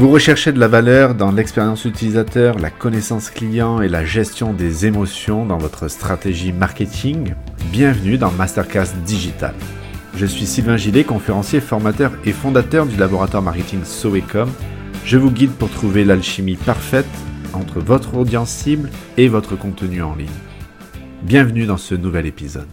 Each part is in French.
Vous recherchez de la valeur dans l'expérience utilisateur, la connaissance client et la gestion des émotions dans votre stratégie marketing? Bienvenue dans Masterclass Digital. Je suis Sylvain Gillet, conférencier, formateur et fondateur du laboratoire marketing Soecom. Je vous guide pour trouver l'alchimie parfaite entre votre audience cible et votre contenu en ligne. Bienvenue dans ce nouvel épisode.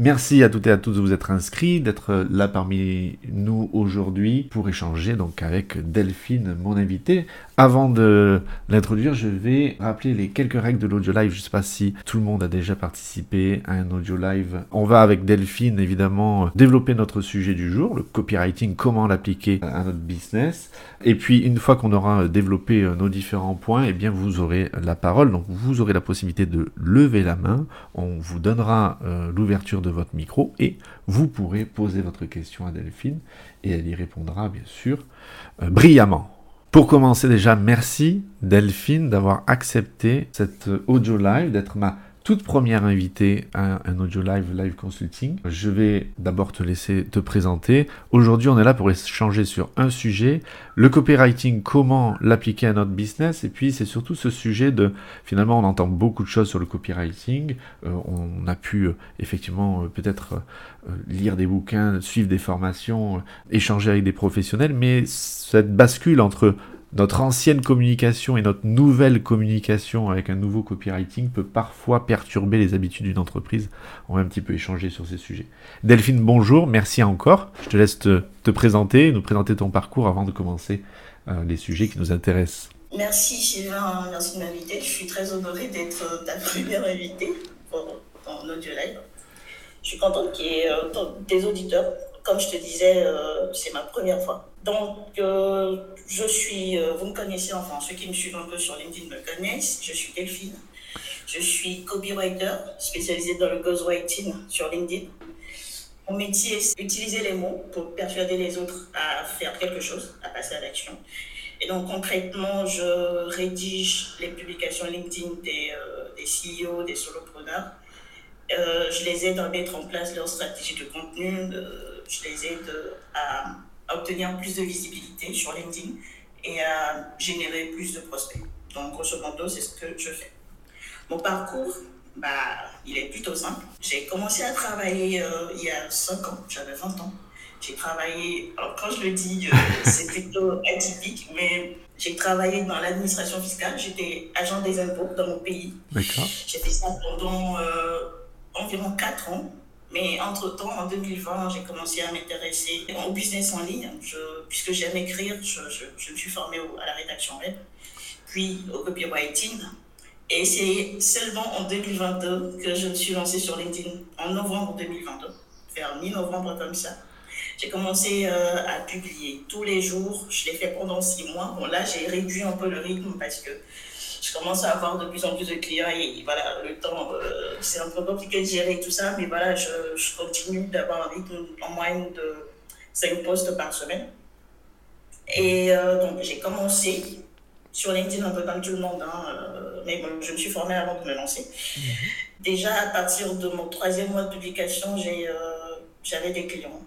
Merci à toutes et à tous de vous être inscrits, d'être là parmi nous aujourd'hui pour échanger donc avec Delphine, mon invitée. Avant de l'introduire, je vais rappeler les quelques règles de l'audio live. Je ne sais pas si tout le monde a déjà participé à un audio live. On va avec Delphine évidemment développer notre sujet du jour, le copywriting, comment l'appliquer à notre business. Et puis une fois qu'on aura développé nos différents points, eh bien vous aurez la parole. Donc vous aurez la possibilité de lever la main. On vous donnera euh, l'ouverture de votre micro et vous pourrez poser votre question à Delphine et elle y répondra bien sûr euh, brillamment. Pour commencer déjà, merci Delphine d'avoir accepté cette audio live, d'être ma toute première invitée à un audio live, live consulting. Je vais d'abord te laisser te présenter. Aujourd'hui, on est là pour échanger sur un sujet, le copywriting, comment l'appliquer à notre business. Et puis, c'est surtout ce sujet de, finalement, on entend beaucoup de choses sur le copywriting. Euh, on a pu, euh, effectivement, euh, peut-être lire des bouquins, suivre des formations, échanger avec des professionnels, mais cette bascule entre notre ancienne communication et notre nouvelle communication avec un nouveau copywriting peut parfois perturber les habitudes d'une entreprise. On va un petit peu échanger sur ces sujets. Delphine, bonjour, merci encore. Je te laisse te, présenter, nous présenter ton parcours avant de commencer euh, les sujets qui nous intéressent. Merci Sylvain, merci de m'inviter. Je suis très honorée d'être ta première invitée en audio live. Je suis contente qu'il y ait euh, des auditeurs comme je te disais, euh, c'est ma première fois. Donc, euh, je suis, euh, vous me connaissez, enfin, ceux qui me suivent un peu sur LinkedIn me connaissent. Je suis Delphine. Je suis copywriter spécialisée dans le ghostwriting sur LinkedIn. Mon métier, c'est utiliser les mots pour persuader les autres à faire quelque chose, à passer à l'action. Et donc, concrètement, je rédige les publications LinkedIn des, des CEO, des solopreneurs. je les aide à mettre en place leur stratégie de contenu, je les aide à, obtenir plus de visibilité sur LinkedIn et à générer plus de prospects. Donc, grosso modo, c'est ce que je fais. Mon parcours, bah, il est plutôt simple. J'ai commencé à travailler euh, il y a 5 ans, j'avais 20 ans. J'ai travaillé, alors quand je le dis, euh, c'est plutôt atypique, mais j'ai travaillé dans l'administration fiscale. J'étais agent des impôts dans mon pays. J'ai fait ça pendant euh, environ 4 ans. Mais entre-temps, en 2020, j'ai commencé à m'intéresser au business en ligne. Puisque j'aime écrire, je, je, me suis formée à la rédaction web, puis au copywriting. Et c'est seulement en 2022 que je me suis lancée sur LinkedIn, en novembre 2022, vers mi-novembre comme ça. J'ai commencé euh, à publier tous les jours. Je l'ai fait pendant six mois. Bon, là, j'ai réduit un peu le rythme parce que je commence à avoir de plus en plus de clients et voilà, le temps, euh, c'est un peu compliqué de gérer tout ça, mais voilà, je, je continue d'avoir un rythme en moyenne de 5 postes par semaine. Et euh, donc, j'ai commencé sur LinkedIn un peu comme tout le monde, hein, euh, mais bon, je me suis formée avant de me lancer. Mhm. Déjà, à partir de mon troisième mois de publication, j'avais des clients.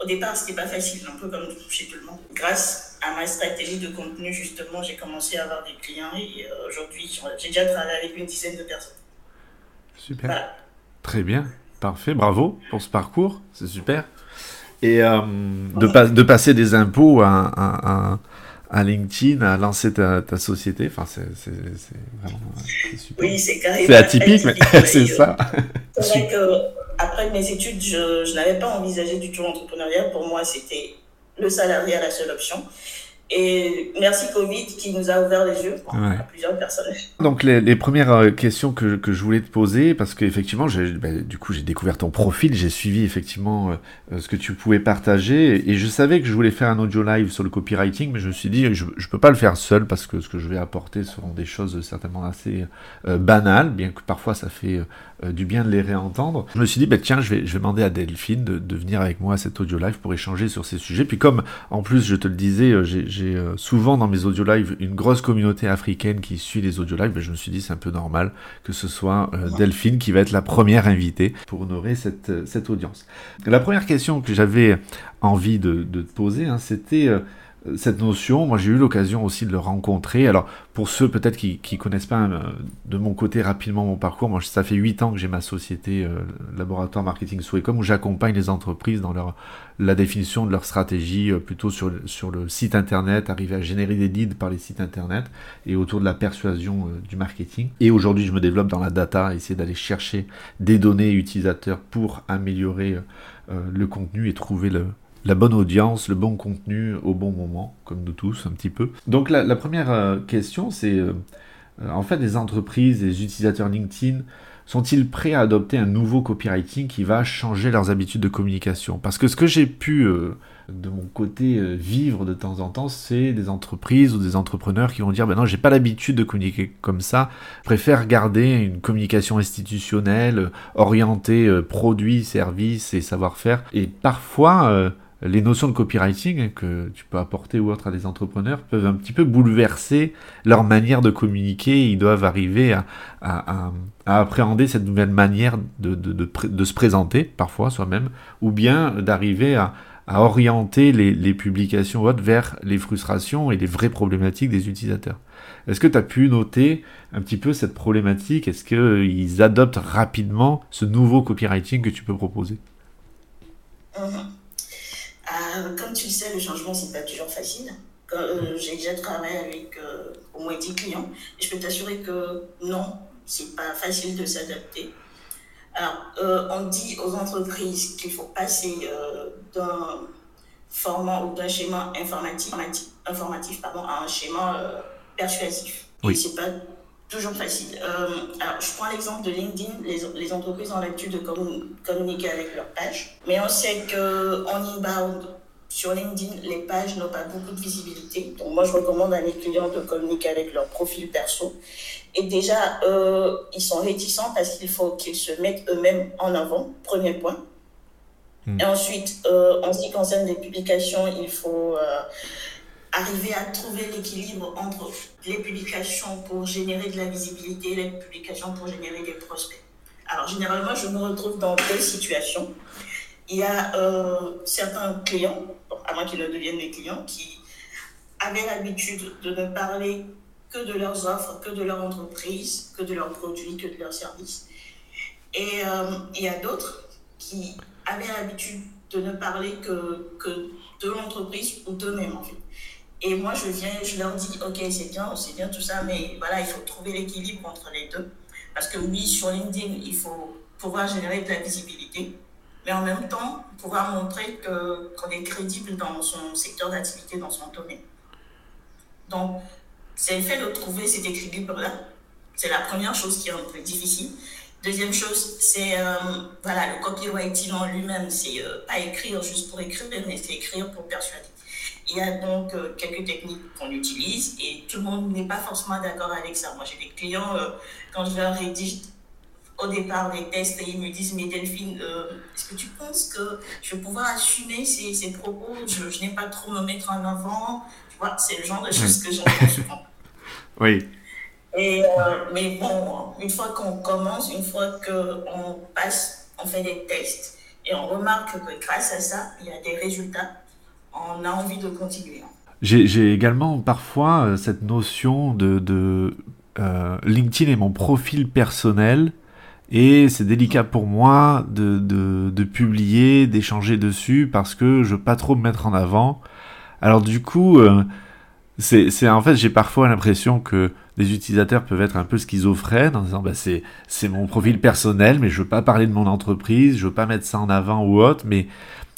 Au départ, c'était pas facile, un peu comme chez tout le monde. Grâce à ma stratégie de contenu, justement, j'ai commencé à avoir des clients et euh, aujourd'hui, j'ai déjà travaillé avec une dizaine de personnes. Super. Très bien. Parfait. Bravo pour ce parcours. C'est super. Et euh, de, de, passer des impôts à, à, LinkedIn, à lancer ta, ta société, enfin, c'est vraiment super. Oui, c'est carrément. C'est atypique, mais c'est ça. C'est vrai que après mes études, je, je n'avais pas envisagé du tout l'entrepreneuriat. Pour moi, c'était le salariat la seule option. Et merci Covid qui nous a ouvert les yeux à plusieurs personnes. Donc les, les premières euh, questions que, que, je voulais te poser, parce qu'effectivement, bah, du coup j'ai découvert ton profil, j'ai suivi effectivement euh, euh, ce que tu pouvais partager, et je savais que je voulais faire un audio live sur le copywriting, mais je me suis dit, je ne peux pas le faire seul, parce que ce que je vais apporter seront des choses certainement assez banales, bien que parfois ça fait du bien de les réentendre. Je me suis dit, bah, tiens, je vais, je vais demander à Delphine de, de venir avec moi à cet audio live pour échanger sur ces sujets. Puis comme en plus, je te le disais, j'ai j'ai euh, souvent dans mes audio live une grosse communauté africaine qui suit les audio live, je me suis dit c'est un peu normal que ce soit euh, Delphine qui va être la première invitée pour honorer cette, euh, audience. La première question que j'avais envie de, te poser, hein, c'était cette notion, moi j'ai eu l'occasion aussi de le rencontrer. Alors pour ceux peut-être qui ne connaissent pas euh, de mon côté rapidement mon parcours, moi ça fait 8 ans que j'ai ma société euh, Laboratoire Marketing Souecom où j'accompagne les entreprises dans leur, la définition de leur stratégie euh, plutôt sur, sur le site internet, arriver à générer des leads par les sites internet et autour de la persuasion du marketing. Et aujourd'hui je me développe dans la data, essayer d'aller chercher des données utilisateurs pour améliorer le contenu et trouver la bonne audience, le bon contenu au bon moment, comme nous tous un petit peu. Donc la, première euh, question, c'est euh, en fait les entreprises, les utilisateurs LinkedIn, sont-ils prêts à adopter un nouveau copywriting qui va changer leurs habitudes de communication? Parce que ce que j'ai pu euh, de mon côté vivre de temps en temps, c'est des entreprises ou des entrepreneurs qui vont dire ben non, j'ai pas l'habitude de communiquer comme ça, je préfère garder une communication institutionnelle orientée produits, services et savoir-faire. Et parfois les notions de copywriting que tu peux apporter ou autre à des entrepreneurs peuvent un petit peu bouleverser leur manière de communiquer. Ils doivent arriver à, appréhender cette nouvelle manière de, se présenter, parfois soi-même, ou bien d'arriver à, orienter les, publications ou autres vers les frustrations et les vraies problématiques des utilisateurs. Est-ce que tu as pu noter un petit peu cette problématique? Est-ce qu'ils adoptent rapidement ce nouveau copywriting que tu peux proposer? Mm-hmm. Euh, comme tu le sais, le changement, c'est pas toujours facile. Euh, j'ai déjà travaillé avec euh, au moins 10 clients et je peux t'assurer que non, c'est pas facile de s'adapter. Alors, on dit aux entreprises qu'il faut passer d'un format ou d'un schéma informatif, informatif pardon, à un schéma persuasif. Oui. Et c'est pas toujours facile. alors, je prends l'exemple de LinkedIn. Les, les entreprises ont l'habitude de communiquer avec leur page. Mais on sait qu'en inbound, sur LinkedIn, les pages n'ont pas beaucoup de visibilité. Donc, moi, je recommande à mes clients de communiquer avec leur profil perso. Et déjà, euh, ils sont réticents parce qu'il faut qu'ils se mettent eux-mêmes en avant, premier point. Hmm. Et ensuite, euh, en ce qui concerne les publications, il faut euh, arriver à trouver l'équilibre entre les publications pour générer de la visibilité et les publications pour générer des prospects. Alors, généralement, je me retrouve dans deux situations. Il y a certains clients à moins qu'ils ne deviennent des clients, qui avaient l'habitude de ne parler que de leurs offres, que de leur entreprise, que de leurs produits, que de leurs services. Et euh, il y a d'autres qui avaient l'habitude de ne parler que, que de l'entreprise ou d'eux-mêmes, en fait. Et moi, je viens je leur dis, OK, c'est bien, c'est bien tout ça, mais voilà, il faut trouver l'équilibre entre les deux. Parce que oui, sur LinkedIn, il faut pouvoir générer de la visibilité mais en même temps pouvoir montrer qu'on est crédible dans son secteur d'activité, dans son domaine. Donc, c'est le fait de trouver cet équilibre-là. C'est la première chose qui est un peu difficile. Deuxième chose, c'est euh, voilà, le copywriting en lui-même. C'est euh, pas écrire juste pour écrire, mais c'est écrire pour persuader. Il y a donc euh, quelques techniques qu'on utilise et tout le monde n'est pas forcément d'accord avec ça. Moi, j'ai des clients, quand je leur rédige au départ des tests et ils me disent Mais Delphine, euh, est-ce que tu penses que je vais pouvoir assumer ces, ces propos? Je, je n'ai pas trop me mettre en avant. Tu vois, c'est le genre de choses que j'entends souvent. Oui. Et, euh, mais bon, une fois qu'on commence, une fois qu'on passe, on fait des tests et on remarque que grâce à ça, il y a des résultats, on a envie de continuer. J'ai également parfois euh, cette notion de, de LinkedIn et mon profil personnel et c'est délicat pour moi de publier, d'échanger dessus parce que je veux pas trop me mettre en avant. Alors du coup, euh, c'est en fait j'ai parfois l'impression que les utilisateurs peuvent être un peu schizophrènes en disant bah c'est c'est mon profil personnel mais je veux pas parler de mon entreprise, je veux pas mettre ça en avant ou autre mais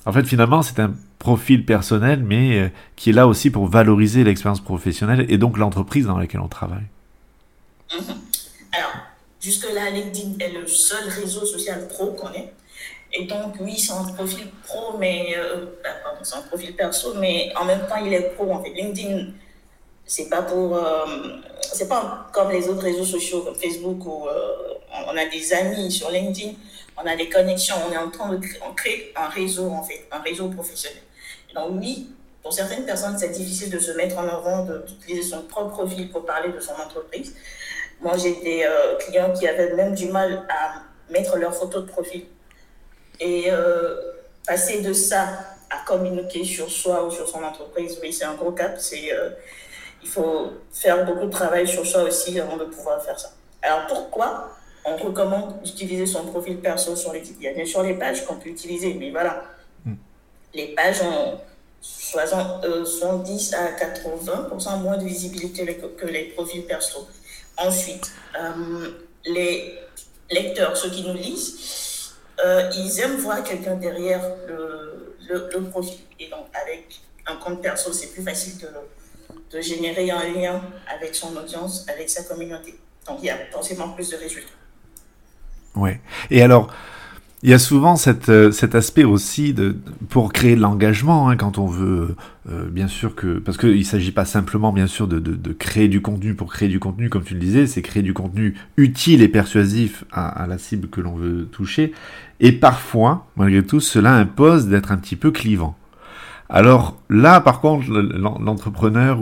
en fait finalement c'est un profil personnel mais euh, qui est là aussi pour valoriser l'expérience professionnelle et donc l'entreprise dans laquelle on travaille. Mm-hmm. Alors Jusque-là, LinkedIn est le seul réseau social pro qu'on ait. Et donc, oui, c'est un profil pro, mais. Euh, pardon, c'est un profil perso, mais en même temps, il est pro. En fait, LinkedIn, c'est pas pour. Euh, c'est pas comme les autres réseaux sociaux comme Facebook où euh, on a des amis sur LinkedIn, on a des connexions, on est en train de créer un réseau, en fait, un réseau professionnel. Donc, oui, pour certaines personnes, c'est difficile de se mettre en avant, d'utiliser son propre profil pour parler de son entreprise. Moi, j'ai des euh, clients qui avaient même du mal à mettre leur photo de profil. Et euh, passer de ça à communiquer sur soi ou sur son entreprise, oui, c'est un gros cap. Euh, il faut faire beaucoup de travail sur soi aussi avant de pouvoir faire ça. Alors pourquoi on recommande d'utiliser son profil perso sur les Il y a bien sûr les pages qu'on peut utiliser, mais voilà. Les pages ont 70 euh, à 80% moins de visibilité que les profils perso. Ensuite, euh, les lecteurs, ceux qui nous lisent, euh, ils aiment voir quelqu'un derrière le, le, profil. Et donc, avec un compte perso, c'est plus facile de, de générer un lien avec son audience, avec sa communauté. Donc, il y a forcément plus de résultats. Ouais. Et alors, il y a souvent euh, cet aspect aussi de, pour créer de l'engagement, hein, quand on veut, euh, bien sûr que, parce qu'il ne s'agit pas simplement, bien sûr, de, créer du contenu pour créer du contenu, comme tu le disais, c'est créer du contenu utile et persuasif à, à la cible que l'on veut toucher. Et parfois, malgré tout, cela impose d'être un petit peu clivant. Alors là, par contre, l'entrepreneur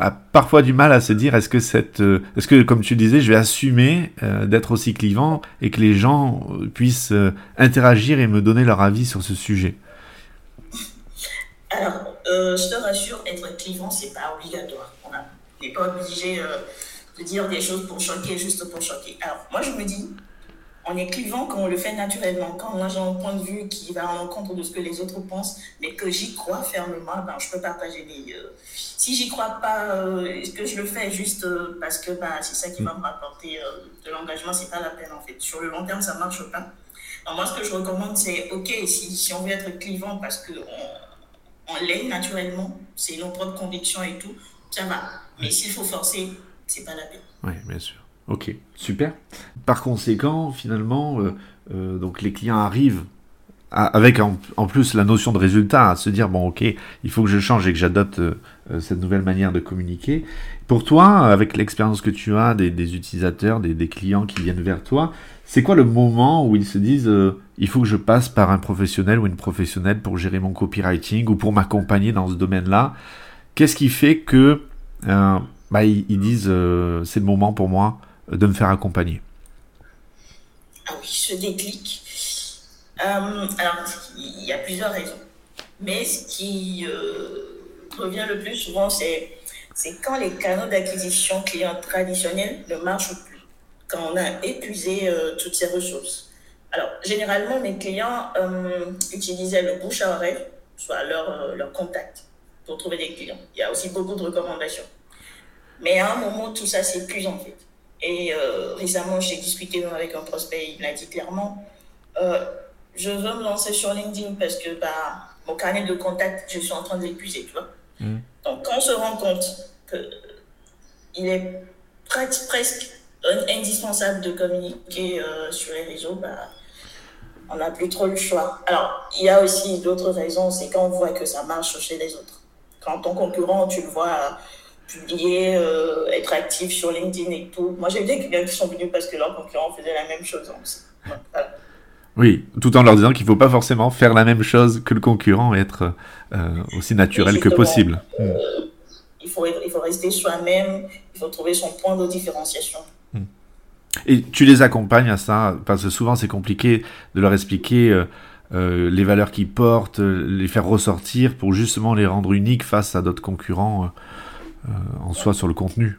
a parfois du mal à se dire est-ce que euh, est-ce que comme tu disais, je vais assumer euh, d'être aussi clivant et que les gens euh, puissent interagir et me donner leur avis sur ce sujet? Alors, je te rassure, être clivant, c'est pas obligatoire. On n'est pas obligé de dire des choses pour choquer juste pour choquer. Alors, moi, je me dis, on est clivant quand on le fait naturellement. Quand moi j'ai un point de vue qui va à l'encontre de ce que les autres pensent, mais que j'y crois fermement, ben, je peux partager les. Euh, si j'y crois pas, euh, que je le fais juste euh, parce que ben, c'est ça qui va me rapporter de l'engagement, c'est pas la peine en fait. Sur le long terme, ça marche pas. Alors, moi, ce que je recommande, c'est ok, si, si on veut être clivant parce qu'on on, l'est naturellement, c'est nos propres convictions et tout, ça va. Mais s'il faut forcer, c'est pas la peine. Oui, bien sûr. Ok, super. Par conséquent, finalement, euh, euh, donc les clients arrivent avec en, plus la notion de résultat, à se dire bon ok, il faut que je change et que j'adopte euh, cette nouvelle manière de communiquer. Pour toi, avec l'expérience que tu as des, utilisateurs, des, clients qui viennent vers toi, c'est quoi le moment où ils se disent il faut que je passe par un professionnel ou une professionnelle pour gérer mon copywriting ou pour m'accompagner dans ce domaine-là? Qu'est-ce qui fait que bah, ils, disent c'est le moment pour moi de me faire accompagner? Ah oui, ce déclic. Euh, alors, il y a plusieurs raisons. Mais ce qui euh, revient le plus souvent, c'est, c'est quand les canaux d'acquisition clients traditionnels ne marchent plus, quand on a épuisé euh, toutes ces ressources. Alors, généralement, mes clients utilisaient le bouche à oreille, soit leur, leur contact, pour trouver des clients. Il y a aussi beaucoup de recommandations. Mais à un moment, tout ça s'épuise en fait. Et euh, récemment, j'ai discuté avec un prospect, il m'a dit clairement, euh, je veux me lancer sur LinkedIn parce que bah, mon carnet de contact, je suis en train de l'épuiser, tu vois. Mm. Donc, quand on se rend compte qu'il est presque indispensable de communiquer euh, sur les réseaux, bah, on n'a plus trop le choix. Alors, il y a aussi d'autres raisons, c'est quand on voit que ça marche chez les autres. Quand ton concurrent, tu le vois publier, euh, être actif sur LinkedIn et tout. Moi, j'ai des clients qui sont venus parce que leurs concurrents faisaient la même chose. Oui, tout en leur disant qu'il ne faut pas forcément faire la même chose que le concurrent et être euh, aussi naturel que possible. Euh, il, faut il faut rester soi-même, il faut trouver son point de différenciation. Hmm. Et tu les accompagnes à ça, parce que souvent c'est compliqué de leur expliquer les valeurs qu'ils portent, les faire ressortir pour justement les rendre uniques face à d'autres concurrents en soi sur le contenu.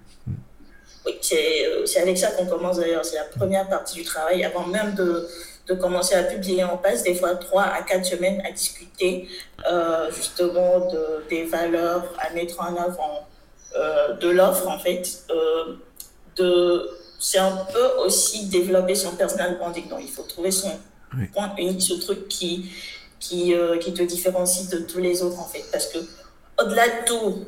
Oui, euh, c'est avec ça qu'on commence d'ailleurs. C'est la première partie du travail avant même de, de commencer à publier. On passe des fois trois à quatre semaines à discuter euh, justement de, des valeurs à mettre en avant, de l'offre en fait. de, c'est un peu aussi développer son personal branding. Donc il faut trouver son point unique, ce truc qui, qui, qui te différencie de tous les autres en fait. Parce que au-delà de tout,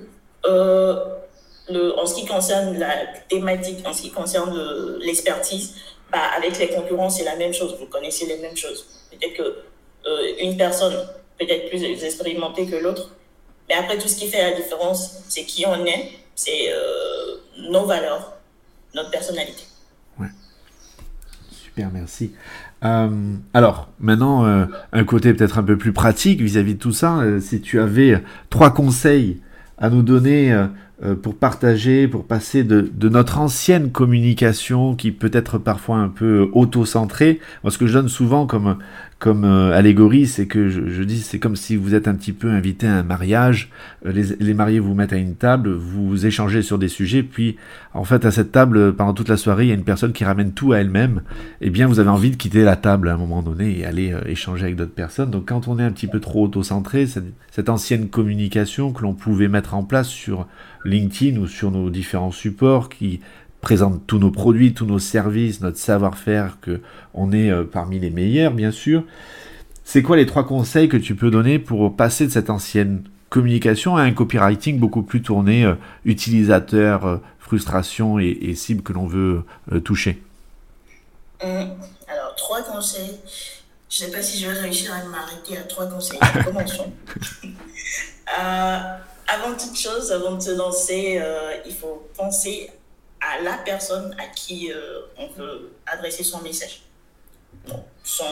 euh, en ce qui concerne la thématique, en ce qui concerne l'expertise, bah, avec les concurrents, c'est la même chose. Vous connaissez les mêmes choses. Peut-être que euh, une personne peut être plus expérimentée que l'autre. Mais après, tout ce qui fait la différence, c'est qui on est, c'est euh, nos valeurs, notre personnalité. Ouais. Super, merci. alors, maintenant, un côté peut-être un peu plus pratique vis-à-vis -vis de tout ça. si tu avais trois conseils à nous donner euh, euh, pour partager, pour passer de, notre ancienne communication qui peut être parfois un peu auto-centrée. Moi, ce que je donne souvent comme, comme euh, allégorie, c'est que je, dis, c'est comme si vous êtes un petit peu invité à un mariage, euh, les, mariés vous mettent à une table, vous échangez sur des sujets, puis en fait à cette table, pendant toute la soirée, il y a une personne qui ramène tout à elle-même, et eh bien vous avez envie de quitter la table à un moment donné et aller euh, échanger avec d'autres personnes. Donc quand on est un petit peu trop auto-centré, cette, cette ancienne communication que l'on pouvait mettre en place sur LinkedIn ou sur nos différents supports qui présente tous nos produits, tous nos services, notre savoir-faire, que on est euh, parmi les meilleurs, bien sûr. C'est quoi les trois conseils que tu peux donner pour passer de cette ancienne communication à un copywriting beaucoup plus tourné euh, utilisateur, euh, frustration et, cible que l'on veut toucher? Hum, Alors, trois conseils. Je ne sais pas si je vais réussir à m'arrêter à trois conseils. Commençons. avant toute chose, avant de se lancer, il faut penser à la personne à qui euh, on veut adresser son message. son,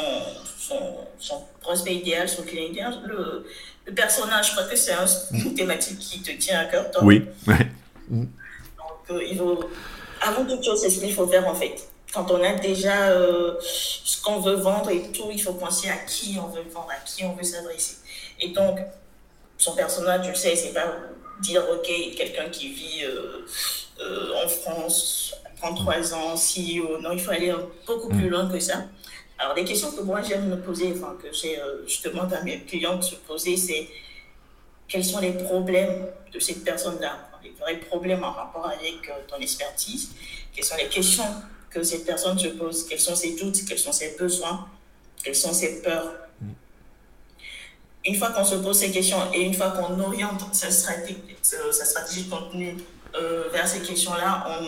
son, prospect idéal, son client idéal, le, le personnage, je crois que c'est une mm. thématique qui te tient à cœur. Toi. Oui, Donc, euh, il faut, avant toute chose, c'est ce qu'il faut faire en fait. Quand on a déjà euh, ce qu'on veut vendre et tout, il faut penser à qui on veut vendre, à qui on veut s'adresser. Et donc, son personnage, tu le sais, c'est pas dire, ok, quelqu'un qui vit euh, en France, 33 ans, CEO. Non, il faut aller beaucoup plus mm. loin que ça. Alors, des questions que moi j'aime me poser, enfin, que j'ai, euh, je demande à mes clients de se poser, c'est quels sont les problèmes de cette personne-là, les vrais problèmes en rapport avec euh, ton expertise, quelles sont les questions que cette personne se pose, quels sont ses doutes, quels sont ses besoins, quelles sont ses peurs? Mm. Une fois qu'on se pose ces questions et une fois qu'on oriente sa stratégie, sa stratégie de contenu euh, vers ces questions-là,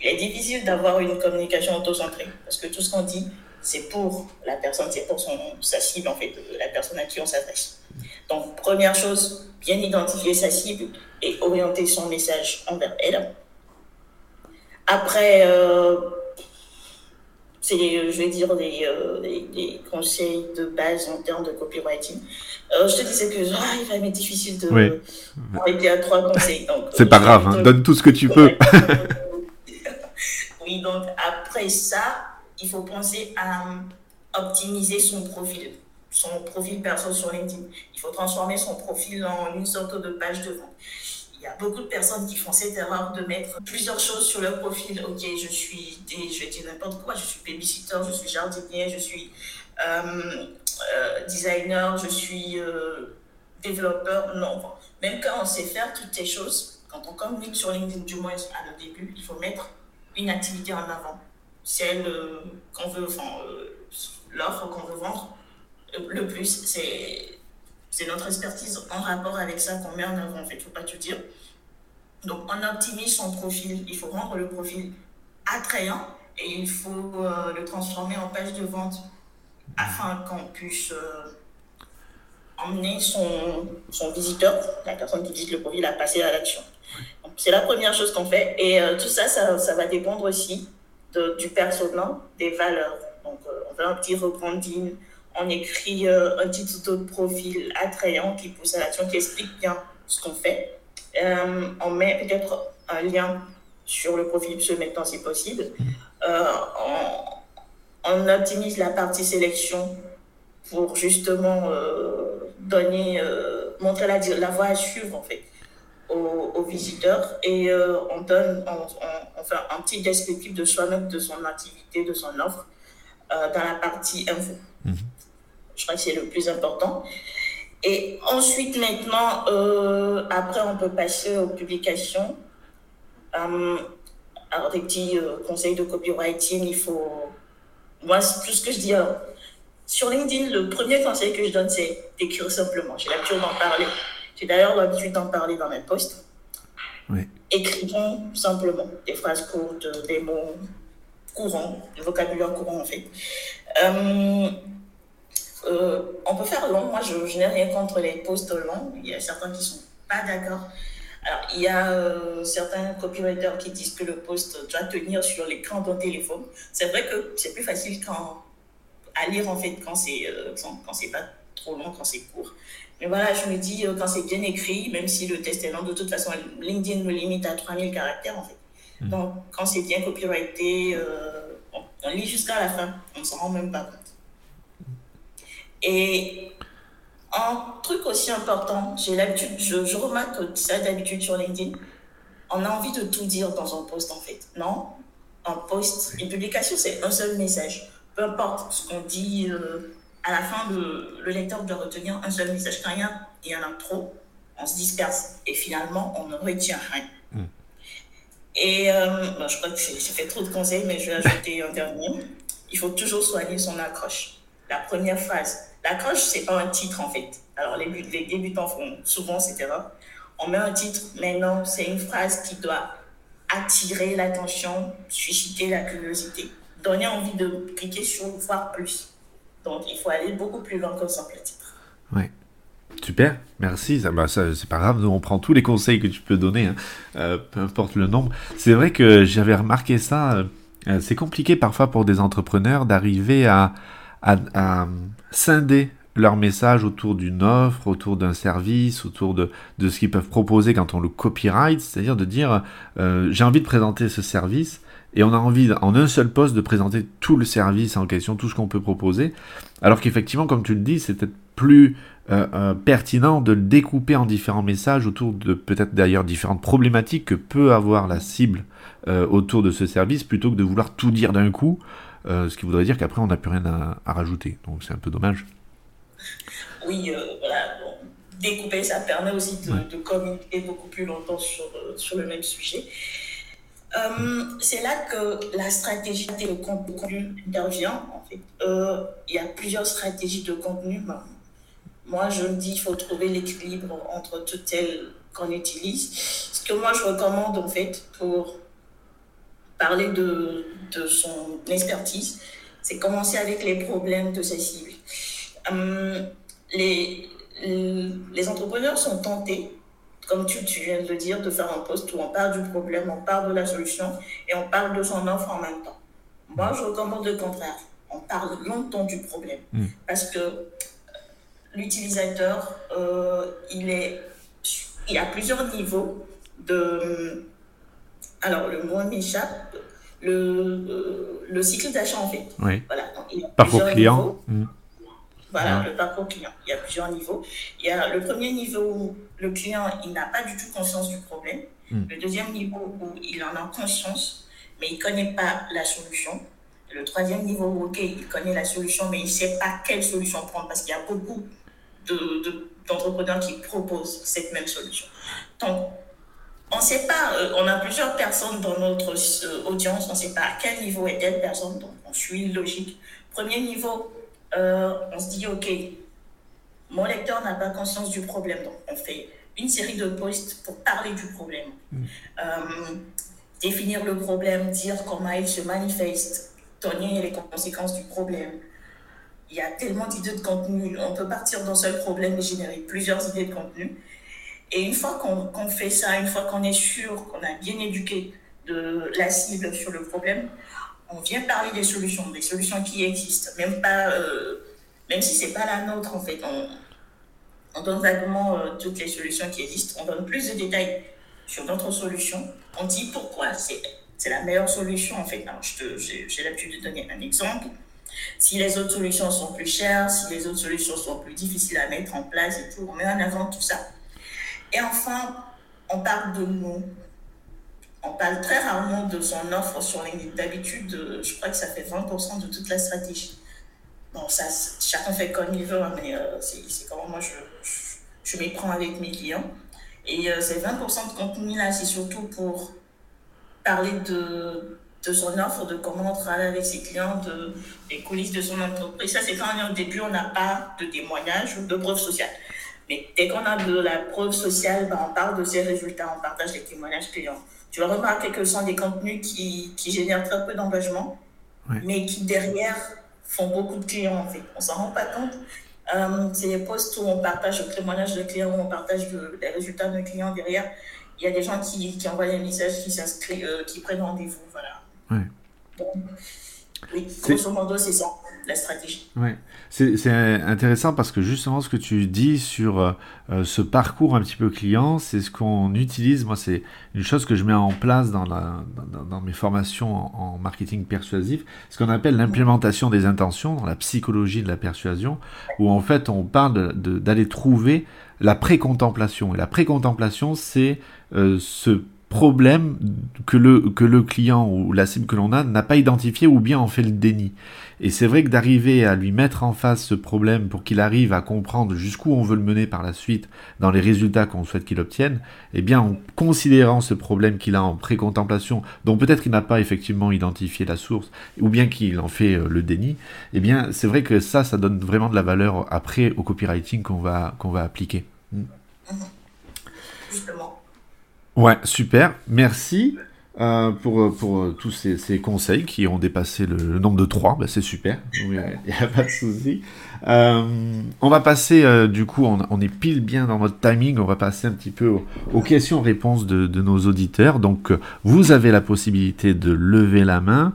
il est difficile d'avoir une communication auto-centrée parce que tout ce qu'on dit, c'est pour la personne, c'est pour son, sa cible, en fait, la personne à qui on s'adresse. Donc, première chose, bien identifier sa cible et orienter son message envers elle. Après, euh, c'est, je vais dire, des, euh, conseils de base en termes de copywriting. Euh, je te disais que ah, il va m'être difficile de oui. arrêter à trois conseils. C'est pas grave, hein. donne tout ce que tu peux. oui, donc après ça, il faut penser à optimiser son profil, son profil perso sur LinkedIn. Il faut transformer son profil en une sorte de page de vente il y a beaucoup de personnes qui font cette erreur de mettre plusieurs choses sur leur profil. Ok, je suis, des, je vais dire n'importe quoi, je suis babysitter, je suis jardinier, je suis euh, euh, designer, je suis euh, développeur. Non, même quand on sait faire toutes ces choses, quand on communique sur LinkedIn, du moins à le début, il faut mettre une activité en avant. Celle qu'on veut, enfin, l'offre qu'on veut vendre le plus, c'est c'est notre expertise en rapport avec ça qu'on met en avant, en fait, il ne faut pas te dire. Donc, on optimise son profil. Il faut rendre le profil attrayant et il faut euh, le transformer en page de vente afin qu'on puisse euh, emmener son, son, visiteur, la personne qui visite le profil, à passer à l'action. C'est la première chose qu'on fait. Et euh, tout ça, ça, ça, va dépendre aussi de, du personnel, des valeurs. Donc, on fait un petit rebranding, on écrit un petit tuto de profil attrayant qui pousse à l'action, qui explique bien ce qu'on fait. Euh, on met peut-être un lien sur le profil ce maintenant si possible. Euh, on, optimise la partie sélection pour justement euh, donner, montrer la, voie à suivre en fait aux, visiteurs et on donne, on, fait un petit descriptif de soi-même, de son activité, de son offre dans la partie info. Mhm. Je crois que c'est le plus important. Et ensuite, maintenant, euh, après, on peut passer aux publications. Euh, alors, des petits euh, conseils de copywriting, il faut. Moi, tout ce que je dis. sur LinkedIn, le premier conseil que je donne, c'est d'écrire simplement. J'ai l'habitude d'en parler. J'ai d'ailleurs l'habitude d'en parler dans mes posts. Oui. Écrivons simplement des phrases courtes, des mots courants, du vocabulaire courant en fait. Euh, on peut faire long. Moi, je, n'ai rien contre les posts longs. Il y a certains qui sont pas d'accord. Alors, il y a euh, certains copywriters qui disent que le post doit tenir sur l'écran d'un téléphone. C'est vrai que c'est plus facile quand, à lire, en fait, quand c'est euh, quand, pas trop long, quand c'est court. Mais voilà, je me dis, quand c'est bien écrit, même si le test est long, de toute façon, LinkedIn me limite à 3000 caractères, en fait. Hmm. Donc, quand c'est bien copyrighté, on, on, lit jusqu'à la fin. On ne s'en rend même pas compte. Et un truc aussi important, j'ai l'habitude, je, je, remarque ça d'habitude sur LinkedIn, on a envie de tout dire dans un post en fait. Non? Un post, une publication, c'est un seul message. Peu importe ce qu'on dit, euh, à la fin, le, le, lecteur doit retenir un seul message. Quand il y, a, il y en a trop, on se disperse et finalement, on ne retient rien. Mm. Et euh, je crois que j'ai fait trop de conseils, mais je vais ajouter un dernier. Il faut toujours soigner son accroche. La première phrase. L'accroche, c'est pas un titre en fait. Alors les, débutants font souvent cette erreur. On met un titre, mais non, c'est une phrase qui doit attirer l'attention, susciter la curiosité, donner envie de cliquer sur voir plus. Donc il faut aller beaucoup plus loin qu'un simple titre. Ouais. Super, merci. Ça, bah, c'est pas grave, on prend tous les conseils que tu peux donner, hein. euh, peu importe le nombre. C'est vrai que j'avais remarqué ça. Euh, c'est compliqué parfois pour des entrepreneurs d'arriver à, scinder leur message autour d'une offre, autour d'un service, autour de, ce qu'ils peuvent proposer quand on le copyright, c'est-à-dire de dire euh, j'ai envie de présenter ce service et on a envie en un seul poste de présenter tout le service en question, tout ce qu'on peut proposer, alors qu'effectivement, comme tu le dis, c'est peut-être plus euh, euh, pertinent de le découper en différents messages autour de peut-être d'ailleurs différentes problématiques que peut avoir la cible autour de ce service plutôt que de vouloir tout dire d'un coup, ce qui voudrait dire qu'après on n'a plus rien à, rajouter. Donc c'est un peu dommage. Oui, voilà. découper, ça permet aussi de, communiquer beaucoup plus longtemps sur, sur le même sujet. c'est là que la stratégie de contenu intervient. En fait. il y a plusieurs stratégies de contenu. Moi, je me dis qu'il faut trouver l'équilibre entre toutes celles qu'on utilise. Ce que moi, je recommande, en fait, pour parler de, de son expertise, c'est commencer avec les problèmes de sa cible. Hum, les, les entrepreneurs sont tentés, comme tu, tu, viens de le dire, de faire un post où on parle du problème, on parle de la solution et on parle de son offre en même temps. Moi, je recommande le contraire. On parle longtemps du problème. Mmh. Parce que l'utilisateur, euh, il, est, il a plusieurs niveaux de... Alors, le mot m'échappe. Le, euh, le cycle d'achat, en fait. Oui. Voilà. parcours client. Mmh. Voilà, le parcours client. Il y a plusieurs niveaux. Il y a le premier niveau où le client, il n'a pas du tout conscience du problème. Mmh. Le deuxième niveau où il en a conscience, mais il ne connaît pas la solution. Le troisième niveau, ok, il connaît la solution, mais il ne sait pas quelle solution prendre parce qu'il y a beaucoup d'entrepreneurs de, qui proposent cette même solution. Donc, on ne sait pas, euh, on a plusieurs personnes dans notre euh, audience, on ne sait pas à quel niveau est telle personne, donc on suit logique. Premier niveau, euh, on se dit, OK, mon lecteur n'a pas conscience du problème, donc on fait une série de posts pour parler du problème. Mm. définir le problème, dire comment il se manifeste, donner les conséquences du problème, il y a tellement d'idées de contenu. On peut partir d'un seul problème et générer plusieurs idées de contenu. Et une fois qu'on fait ça, une fois qu'on est sûr qu'on a bien éduqué de la cible sur le problème, on vient parler des solutions, des solutions qui existent. Même, pas, euh, même si ce n'est pas la nôtre, en fait. On, on donne vaguement euh, toutes les solutions qui existent. On donne plus de détails sur notre solution. On dit pourquoi c'est la meilleure solution, en fait. J'ai l'habitude de donner un exemple. Si les autres solutions sont plus chères, si les autres solutions sont plus difficiles à mettre en place et tout, on met en avant tout ça. Et enfin, on parle de nous. On parle très rarement de son offre sur LinkedIn. D'habitude, euh, je crois que ça fait 20% de toute la stratégie. Bon, ça, chacun fait comme il veut, hein, mais euh, c'est comment moi je, je, m'y prends avec mes clients. Et euh, ces 20% de contenu là, c'est surtout pour parler de, son offre, de comment on travaille avec ses clients, de, des coulisses de son entreprise. Ça, c'est quand au début, on n'a pas de témoignage ou de preuve sociale. Mais dès qu'on a de la preuve sociale, ben, on parle de ses résultats, on partage les témoignages clients. Tu vas remarquer que ce sont des contenus qui, qui génèrent très peu d'engagement, mais qui derrière font beaucoup de clients en fait. On s'en rend pas compte. Euh, c'est des posts où on partage le témoignage de clients, où on partage les résultats de clients derrière. Il y a des gens qui, qui envoient des messages, qui s'inscrivent, euh, qui prennent rendez-vous. Voilà. Ouais. oui, grosso modo, c'est ça. Stratégie. Ouais, c'est intéressant parce que justement ce que tu dis sur euh, euh, ce parcours un petit peu client, c'est ce qu'on utilise. Moi, c'est une chose que je mets en place dans, la, dans, mes formations en, marketing persuasif, ce qu'on appelle l'implémentation des intentions dans la psychologie de la persuasion, où en fait on parle d'aller trouver la précontemplation. Et la précontemplation, c'est euh, ce problème que le, que le client ou la cible que l'on a n'a pas identifié ou bien en fait le déni. Et c'est vrai que d'arriver à lui mettre en face ce problème pour qu'il arrive à comprendre jusqu'où on veut le mener par la suite dans les résultats qu'on souhaite qu'il obtienne, eh bien en considérant ce problème qu'il a en précontemplation, dont peut-être il n'a pas effectivement identifié la source, ou bien qu'il en fait euh, le déni, eh bien c'est vrai que ça, ça donne vraiment de la valeur après au copywriting qu'on va, qu'on va appliquer. Mm. Justement. Ouais, super. Merci. Euh, pour, pour euh, tous ces, conseils qui ont dépassé le, nombre de 3, bah, c'est super, il n'y a, pas de souci. Euh, on va passer, euh, du coup, on, on, est pile bien dans notre timing, on va passer un petit peu aux, questions-réponses de, de, nos auditeurs. Donc, vous avez la possibilité de lever la main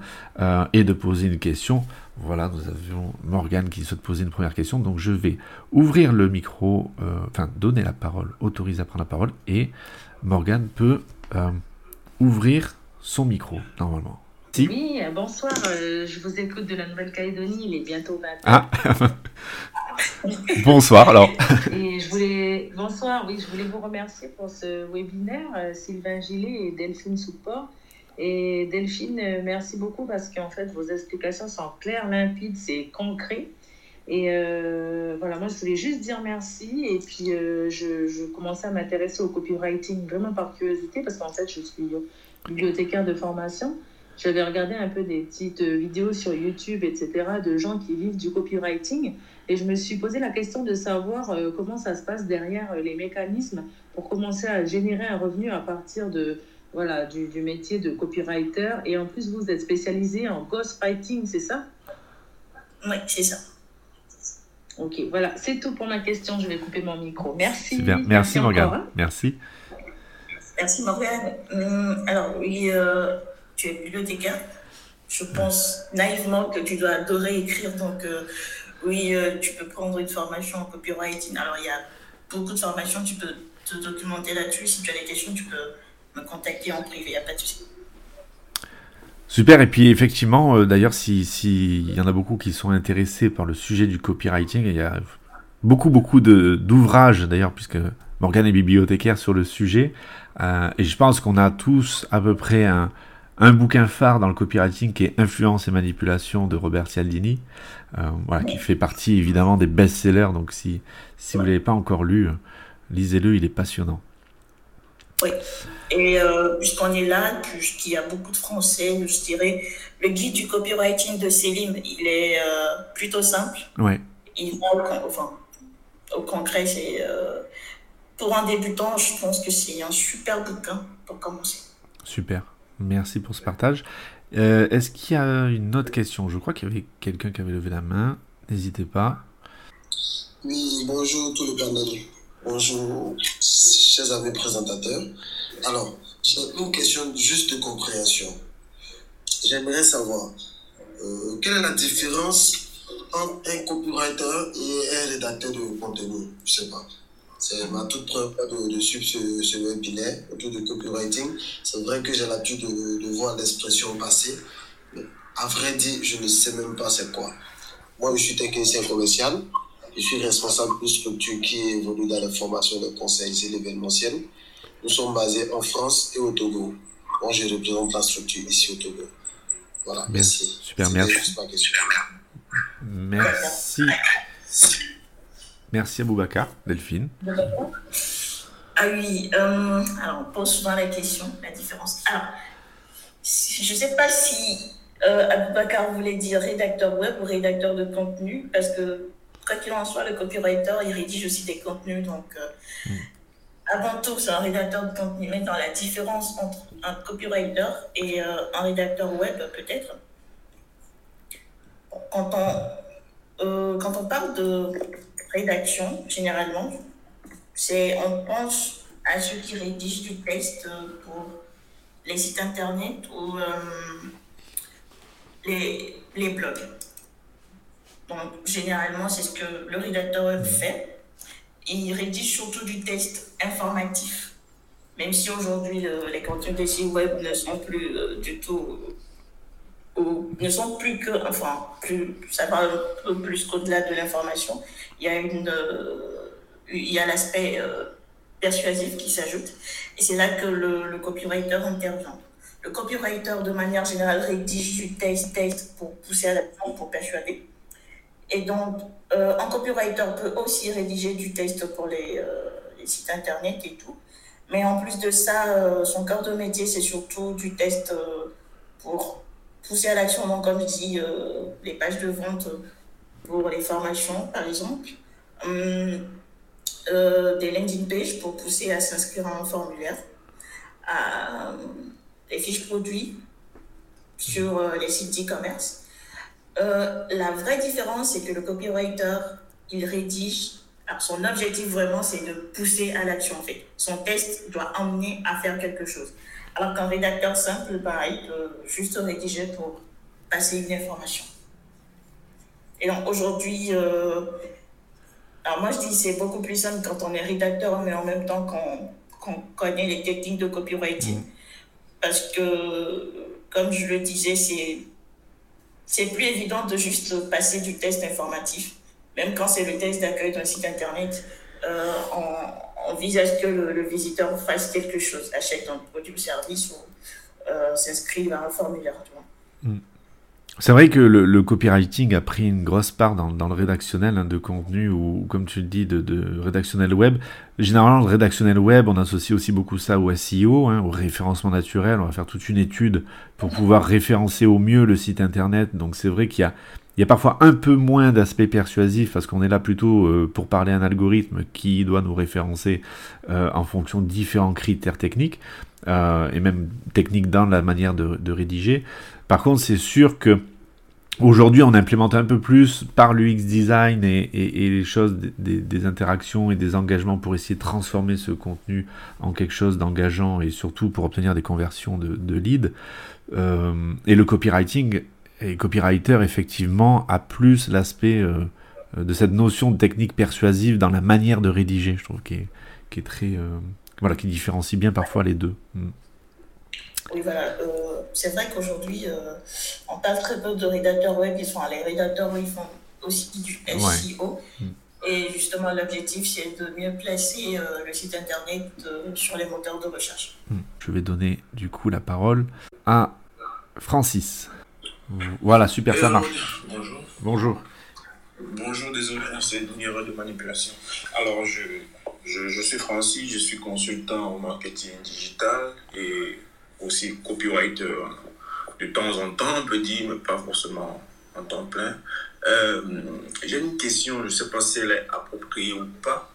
et de poser une question. Voilà, nous avions Morgane qui souhaite poser une première question, donc je vais ouvrir le micro, enfin donner la parole, autoriser à prendre la parole, et Morgane peut ouvrir son micro, normalement. Oui, euh, bonsoir, euh, je vous écoute de la Nouvelle-Calédonie, il est bientôt 20 Ah Bonsoir alors. et je voulais, bonsoir, oui, je voulais vous remercier pour ce webinaire, euh, Sylvain Gillet et Delphine Souport. Et Delphine, merci beaucoup parce qu'en fait, vos explications sont claires, limpides, c'est concret. Et voilà, moi, je voulais juste dire merci. Et puis, je, je, commençais à m'intéresser au copywriting vraiment par curiosité parce qu'en fait, je suis bibliothécaire de formation, j'avais regardé un peu des petites vidéos sur YouTube, etc., de gens qui vivent du copywriting. Et je me suis posé la question de savoir euh, comment ça se passe derrière euh, les mécanismes pour commencer à générer un revenu à partir de, voilà, du, du métier de copywriter. Et en plus, vous êtes spécialisé en ghostwriting, c'est ça? Oui, c'est ça. Ok, voilà, c'est tout pour ma question. Je vais couper mon micro. Merci. Merci, Merci Morgane. Hein. Merci. Merci Morgane. Hum, alors oui, euh, tu es bibliothécaire. Je pense naïvement que tu dois adorer écrire. Donc euh, oui, euh, tu peux prendre une formation en copywriting. Alors il y a beaucoup de formations, tu peux te documenter là-dessus. Si tu as des questions, tu peux me contacter en privé, il n'y a pas de souci. Super, et puis effectivement, d'ailleurs, s'il si, y en a beaucoup qui sont intéressés par le sujet du copywriting, il y a beaucoup, beaucoup d'ouvrages, d'ailleurs, puisque Morgane est bibliothécaire sur le sujet. Euh, et je pense qu'on a tous à peu près un, un, bouquin phare dans le copywriting qui est Influence et manipulation de Robert Cialdini, euh, voilà, qui fait partie évidemment des best-sellers. Donc si, si vous ne l'avez pas encore lu, lisez-le, il est passionnant. Oui, et euh, puisqu'on est là, qu'il y a beaucoup de Français, je dirais, le guide du copywriting de Céline, il est plutôt simple. Ouais. Il va au, enfin, au concret, c'est pour un débutant, je pense que c'est un super bouquin pour commencer. Super, merci pour ce partage. Euh, est-ce qu'il y a une autre question? Je crois qu'il y avait quelqu'un qui avait levé la main. N'hésitez pas. Oui, bonjour tout le panel. Bonjour, chers amis présentateurs. Alors, j'ai une question juste de compréhension. J'aimerais savoir euh, quelle est la différence entre un copywriter et un rédacteur de contenu? Je sais pas. C'est ma toute première fois de, suivre ce, ce, webinaire autour de copywriting. C'est vrai que j'ai l'habitude de, de, voir l'expression passer, mais à vrai dire, je ne sais même pas c'est quoi. Moi, je suis technicien commercial. Je suis responsable d'une structure qui évolue dans la formation, les conseils et l'événementiel. Nous sommes basés en France et au Togo. Moi, je représente la structure ici au Togo. Voilà, merci. Super, merci. Merci. Merci à Boubacar, Delphine. Ah oui, euh, alors on pose souvent la question, la différence. Alors, je ne sais pas si euh, Aboubacar voulait dire rédacteur web ou rédacteur de contenu, parce que quoi qu'il en soit, le copywriter, il rédige aussi des contenus. Donc, euh, hmm. Avant tout, c'est un rédacteur de contenu. Mais dans la différence entre un copywriter et euh, un rédacteur web, peut-être, quand on, quand on parle de rédaction, généralement, c'est on pense à ceux qui rédigent du texte pour les sites internet ou euh, les, les blogs. Donc, généralement, c'est ce que le rédacteur web fait. Il rédige surtout du texte informatif. Même si aujourd'hui, les contenus des sites web ne sont plus du tout ou ne sont plus que, enfin, plus, ça va un peu plus qu'au-delà de l'information. Il y a une, euh, il y a l'aspect euh, persuasif qui s'ajoute, et c'est là que le, le, copywriter intervient. Le copywriter, de manière générale, rédige du texte, texte pour pousser à l'action, pour persuader. Et donc, euh, un copywriter peut aussi rédiger du texte pour les, les, sites internet et tout. Mais en plus de ça, son cœur de métier, c'est surtout du texte pour pousser à l'action, donc comme je dis, euh, les pages de vente pour les formations, par exemple. Hum, euh, des landing pages pour pousser à s'inscrire à un formulaire. À, des fiches produits sur euh, les sites d'e-commerce. La vraie différence, c'est que le copywriter, il rédige. Alors son objectif vraiment, c'est de pousser à l'action. En fait, son test doit emmener à faire quelque chose. Alors qu'un rédacteur simple, pareil, peut juste rédiger pour passer une information. Et donc aujourd'hui, euh, alors moi je dis c'est beaucoup plus simple quand on est rédacteur, mais en même temps qu'on connaît les techniques de copywriting. Mm. Parce que, comme je le disais, c'est c'est plus évident de juste passer du test informatif, même quand c'est le test d'accueil d'un site internet. Euh, on envisage que le, visiteur fasse quelque chose, achète un produit ou service ou euh, s'inscrive à un formulaire. Hmm. C'est vrai que le, copywriting a pris une grosse part dans, le rédactionnel hein, de contenu ou, comme tu le dis, de, rédactionnel web. Généralement, le rédactionnel web, on associe aussi beaucoup ça au SEO, hein, au référencement naturel. On va faire toute une étude pour pouvoir référencer au mieux le site internet. Donc c'est vrai qu'il y a, il y a parfois un peu moins d'aspect persuasif parce qu'on est là plutôt euh, pour parler un algorithme qui doit nous référencer euh, en fonction de différents critères techniques euh, et même techniques dans la manière de, rédiger. Par contre, c'est sûr que aujourd'hui, on implémente un peu plus par l'UX design et, les choses, des, interactions et des engagements pour essayer de transformer ce contenu en quelque chose d'engageant et surtout pour obtenir des conversions de, leads. et le copywriting et copywriter, effectivement, a plus l'aspect euh, de cette notion de technique persuasive dans la manière de rédiger, je trouve, qui est, très. Euh, voilà, qui différencie bien parfois les deux. Mm. Voilà. Euh, c'est vrai qu'aujourd'hui, on parle très peu de rédacteurs web. Ils sont, les rédacteurs web, ils font aussi du SEO. Mm. Et justement, l'objectif, c'est de mieux placer le site internet sur les moteurs de recherche. Mm. Je vais donner du coup la parole à Francis. Voilà, super, ça marche. Bonjour. Bonjour. Bonjour, désolé, c'est une erreur de manipulation. Alors, je, je, suis Francis, je suis consultant en marketing digital et aussi copywriter de temps en temps, on peut dire, mais pas forcément en temps plein. Euh, j'ai une question, je ne sais pas si elle est appropriée ou pas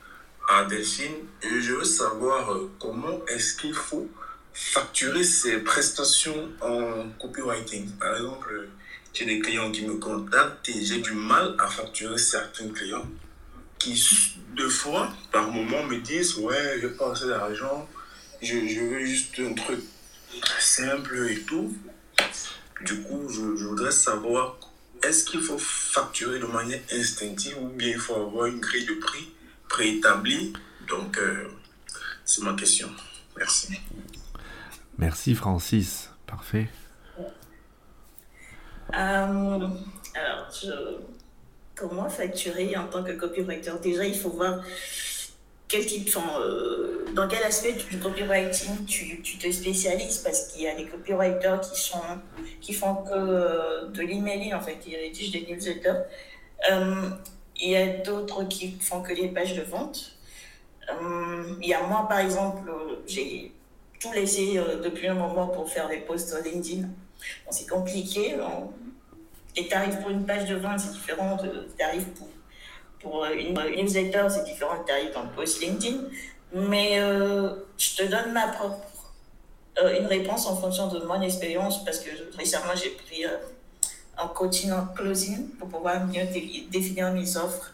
à Delphine, je veux savoir euh, comment est-ce qu'il faut facturer ses prestations en copywriting? Par exemple, j'ai des clients qui me contactent et j'ai du mal à facturer certains clients qui, deux fois, par moment, me disent Ouais, je pas assez d'argent, je, je, veux juste un truc simple et tout. Du coup, je, voudrais savoir est-ce qu'il faut facturer de manière instinctive ou bien il faut avoir une grille de prix préétablie? Donc, euh, c'est ma question. Merci. Merci Francis, parfait. Euh, alors, comment facturer en tant que copywriter? Déjà, il faut voir euh, dans quel aspect du copywriting tu, te spécialises? Parce qu'il y a des copywriters qui, sont, qui font que euh, de l'emailing, en fait, ils rédigent des newsletters. il y a d'autres qui font que des pages de vente. il y a moi, par exemple, j'ai tout laissé euh, depuis un moment pour faire des posts LinkedIn. c'est compliqué. Les tarifs pour une page de vente, c'est différent des tarifs pour, pour euh, une, newsletter, c'est différent des tarifs dans le post LinkedIn. Mais euh, je te donne ma propre une réponse en fonction de mon expérience parce que récemment j'ai pris un coaching en closing pour pouvoir mieux définir mes offres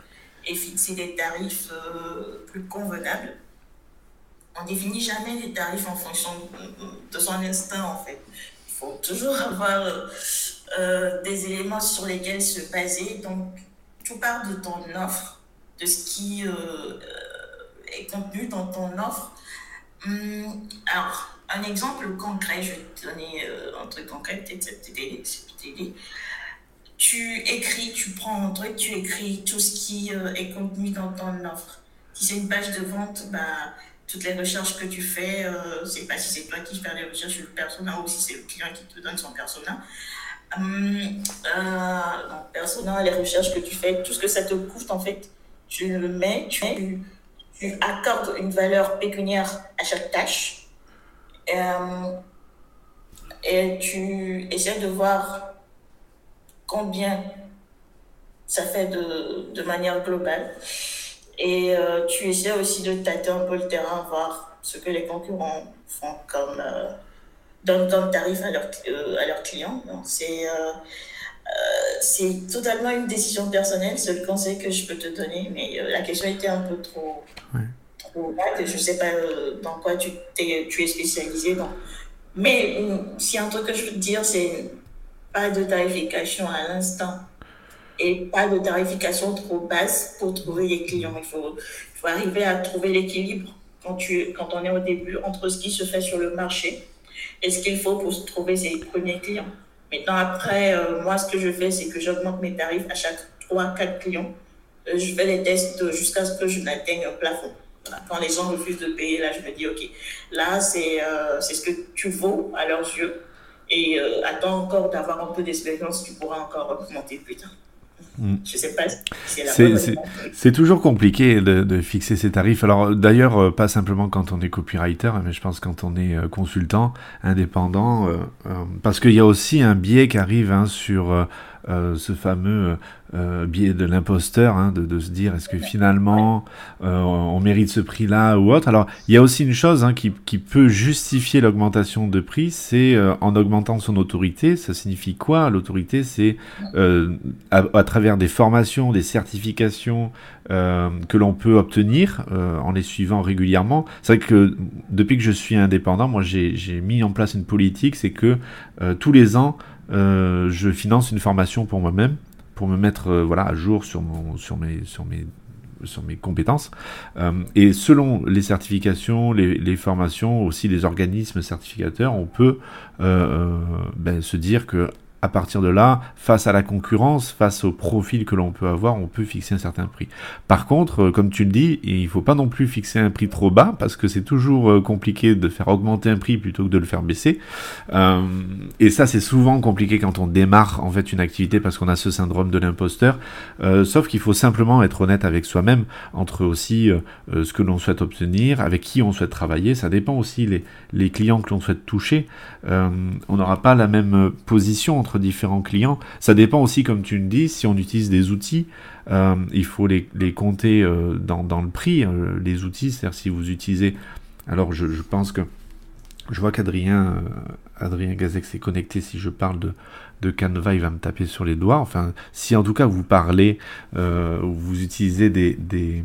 et fixer des tarifs plus convenables on définit jamais les tarifs en fonction de son instinct, en fait. Il faut toujours avoir euh, euh, des éléments sur lesquels se baser. Donc, tout part de ton offre, de ce qui est contenu dans ton offre. Hum, alors, un exemple concret, je vais te donner un truc concret, peut-être Tu écris, tu prends un truc, tu écris tout ce qui est contenu dans ton offre. Si c'est une page de vente, bah, toutes les recherches que tu fais, euh, c'est pas si c'est toi qui fais les recherches sur le persona ou si c'est le client qui te donne son persona. Hum, euh, persona, les recherches que tu fais, tout ce que ça te coûte, en fait, tu le mets, tu, accordes une valeur pécuniaire à chaque tâche. Euh, et tu essaies de voir combien ça fait de, de manière globale. Et euh, tu essaies aussi de tâter un peu le terrain, voir ce que les concurrents font comme euh, donnent comme tarif à, leur, euh, à leurs clients. C'est c'est totalement une décision personnelle, c'est le conseil que je peux te donner, mais la question était un peu trop, trop vague. Je ne sais pas dans quoi tu, es, tu es spécialisé. Donc. Mais si un truc que je veux te dire, c'est pas de tarification à l'instant et pas de tarification trop basse pour trouver les clients. Il faut, il faut arriver à trouver l'équilibre quand, tu, quand on est au début entre ce qui se fait sur le marché et ce qu'il faut pour trouver ses premiers clients? Maintenant, après, euh, moi, ce que je fais, c'est que j'augmente mes tarifs à chaque 3-4 clients. Euh, je fais des tests jusqu'à ce que je n'atteigne un plafond. Quand les gens refusent de payer, là, je me dis, OK, là, c'est euh, ce que tu vaux à leurs yeux. Et attends encore d'avoir un peu d'expérience, tu pourras encore augmenter plus tard. Mm. Je sais pas c'est toujours compliqué de, fixer ces tarifs. Alors d'ailleurs, euh, pas simplement quand on est copywriter, mais je pense quand on est euh, consultant, indépendant, euh, parce qu'il y a aussi un biais qui arrive hein, sur euh, ce fameux euh, biais de l'imposteur, hein, de, se dire est-ce que finalement euh, on mérite ce prix-là ou autre. Alors il y a aussi une chose hein, qui, peut justifier l'augmentation de prix, c'est en augmentant son autorité. Ça signifie quoi? L'autorité, c'est à, travers des formations, des certifications que l'on peut obtenir en les suivant régulièrement. C'est vrai que depuis que je suis indépendant, moi j'ai mis en place une politique, c'est que tous les ans euh, je finance une formation pour moi-même, pour me mettre euh, voilà, à jour sur, mon, sur, mes, sur, mes, sur mes compétences. Euh, et selon les certifications, les, formations, aussi les organismes certificateurs, on peut ben, se dire que à partir de là, face à la concurrence, face au profil que l'on peut avoir, on peut fixer un certain prix. Par contre, euh, comme tu le dis, il ne faut pas non plus fixer un prix trop bas parce que c'est toujours euh, compliqué de faire augmenter un prix plutôt que de le faire baisser. Euh, et ça, c'est souvent compliqué quand on démarre en fait une activité parce qu'on a ce syndrome de l'imposteur. sauf qu'il faut simplement être honnête avec soi-même entre aussi ce que l'on souhaite obtenir, avec qui on souhaite travailler. Ça dépend aussi les, les clients que l'on souhaite toucher. on n'aura pas la même position entre différents clients. Ça dépend aussi, comme tu le dis, si on utilise des outils, euh, il faut les, compter euh, dans, le prix, euh, les outils. C'est-à-dire si vous utilisez... Alors je, pense que... Je vois qu'Adrien Adrien Gazek s'est connecté. Si je parle de, de Canva, il va me taper sur les doigts. Enfin, si en tout cas vous parlez, vous utilisez des, euh,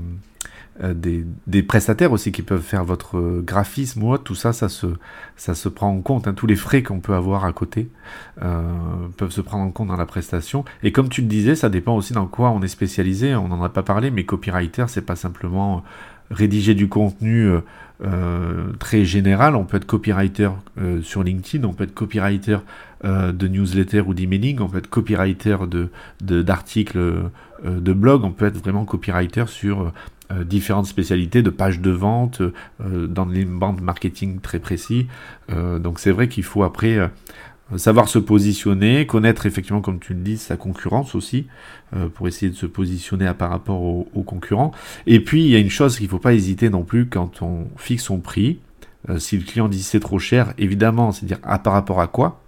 des, prestataires aussi qui peuvent faire votre euh, graphisme ou tout ça, ça se, prend en compte. Hein. Tous les frais qu'on peut avoir à côté euh, peuvent se prendre en compte dans la prestation. Et comme tu le disais, ça dépend aussi dans quoi on est spécialisé. On n'en a pas parlé, mais copywriter, c'est pas simplement rédiger du contenu très général. On peut être copywriter sur LinkedIn, on peut être copywriter de newsletter ou d'emailing, on peut être copywriter de d'articles de blog, on peut être vraiment copywriter sur euh, différentes spécialités de pages de vente euh, dans les bandes marketing très précis. Euh, donc c'est vrai qu'il faut après savoir se positionner, connaître effectivement, comme tu le dis, sa concurrence aussi, pour essayer de se positionner à par rapport aux, concurrents. Et puis, il y a une chose qu'il ne faut pas hésiter non plus quand on fixe son prix. si le client dit c'est trop cher, évidemment, c'est dire à par rapport à quoi,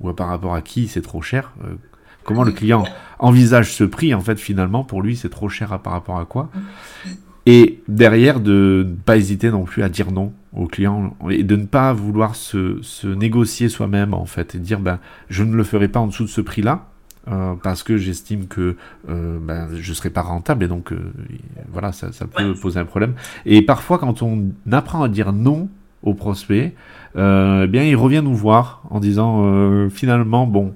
ou à par rapport à qui c'est trop cher. comment le client envisage ce prix, en fait, finalement, pour lui, c'est trop cher à par rapport à quoi. Et derrière, de ne pas hésiter non plus à dire non au client et de ne pas vouloir se, se négocier soi-même en fait et dire ben je ne le ferai pas en dessous de ce prix-là euh, parce que j'estime que euh, ben, je ne serai pas rentable et donc euh, voilà ça, ça peut poser un problème. Et parfois quand on apprend à dire non au prospect, eh bien il revient nous voir en disant finalement bon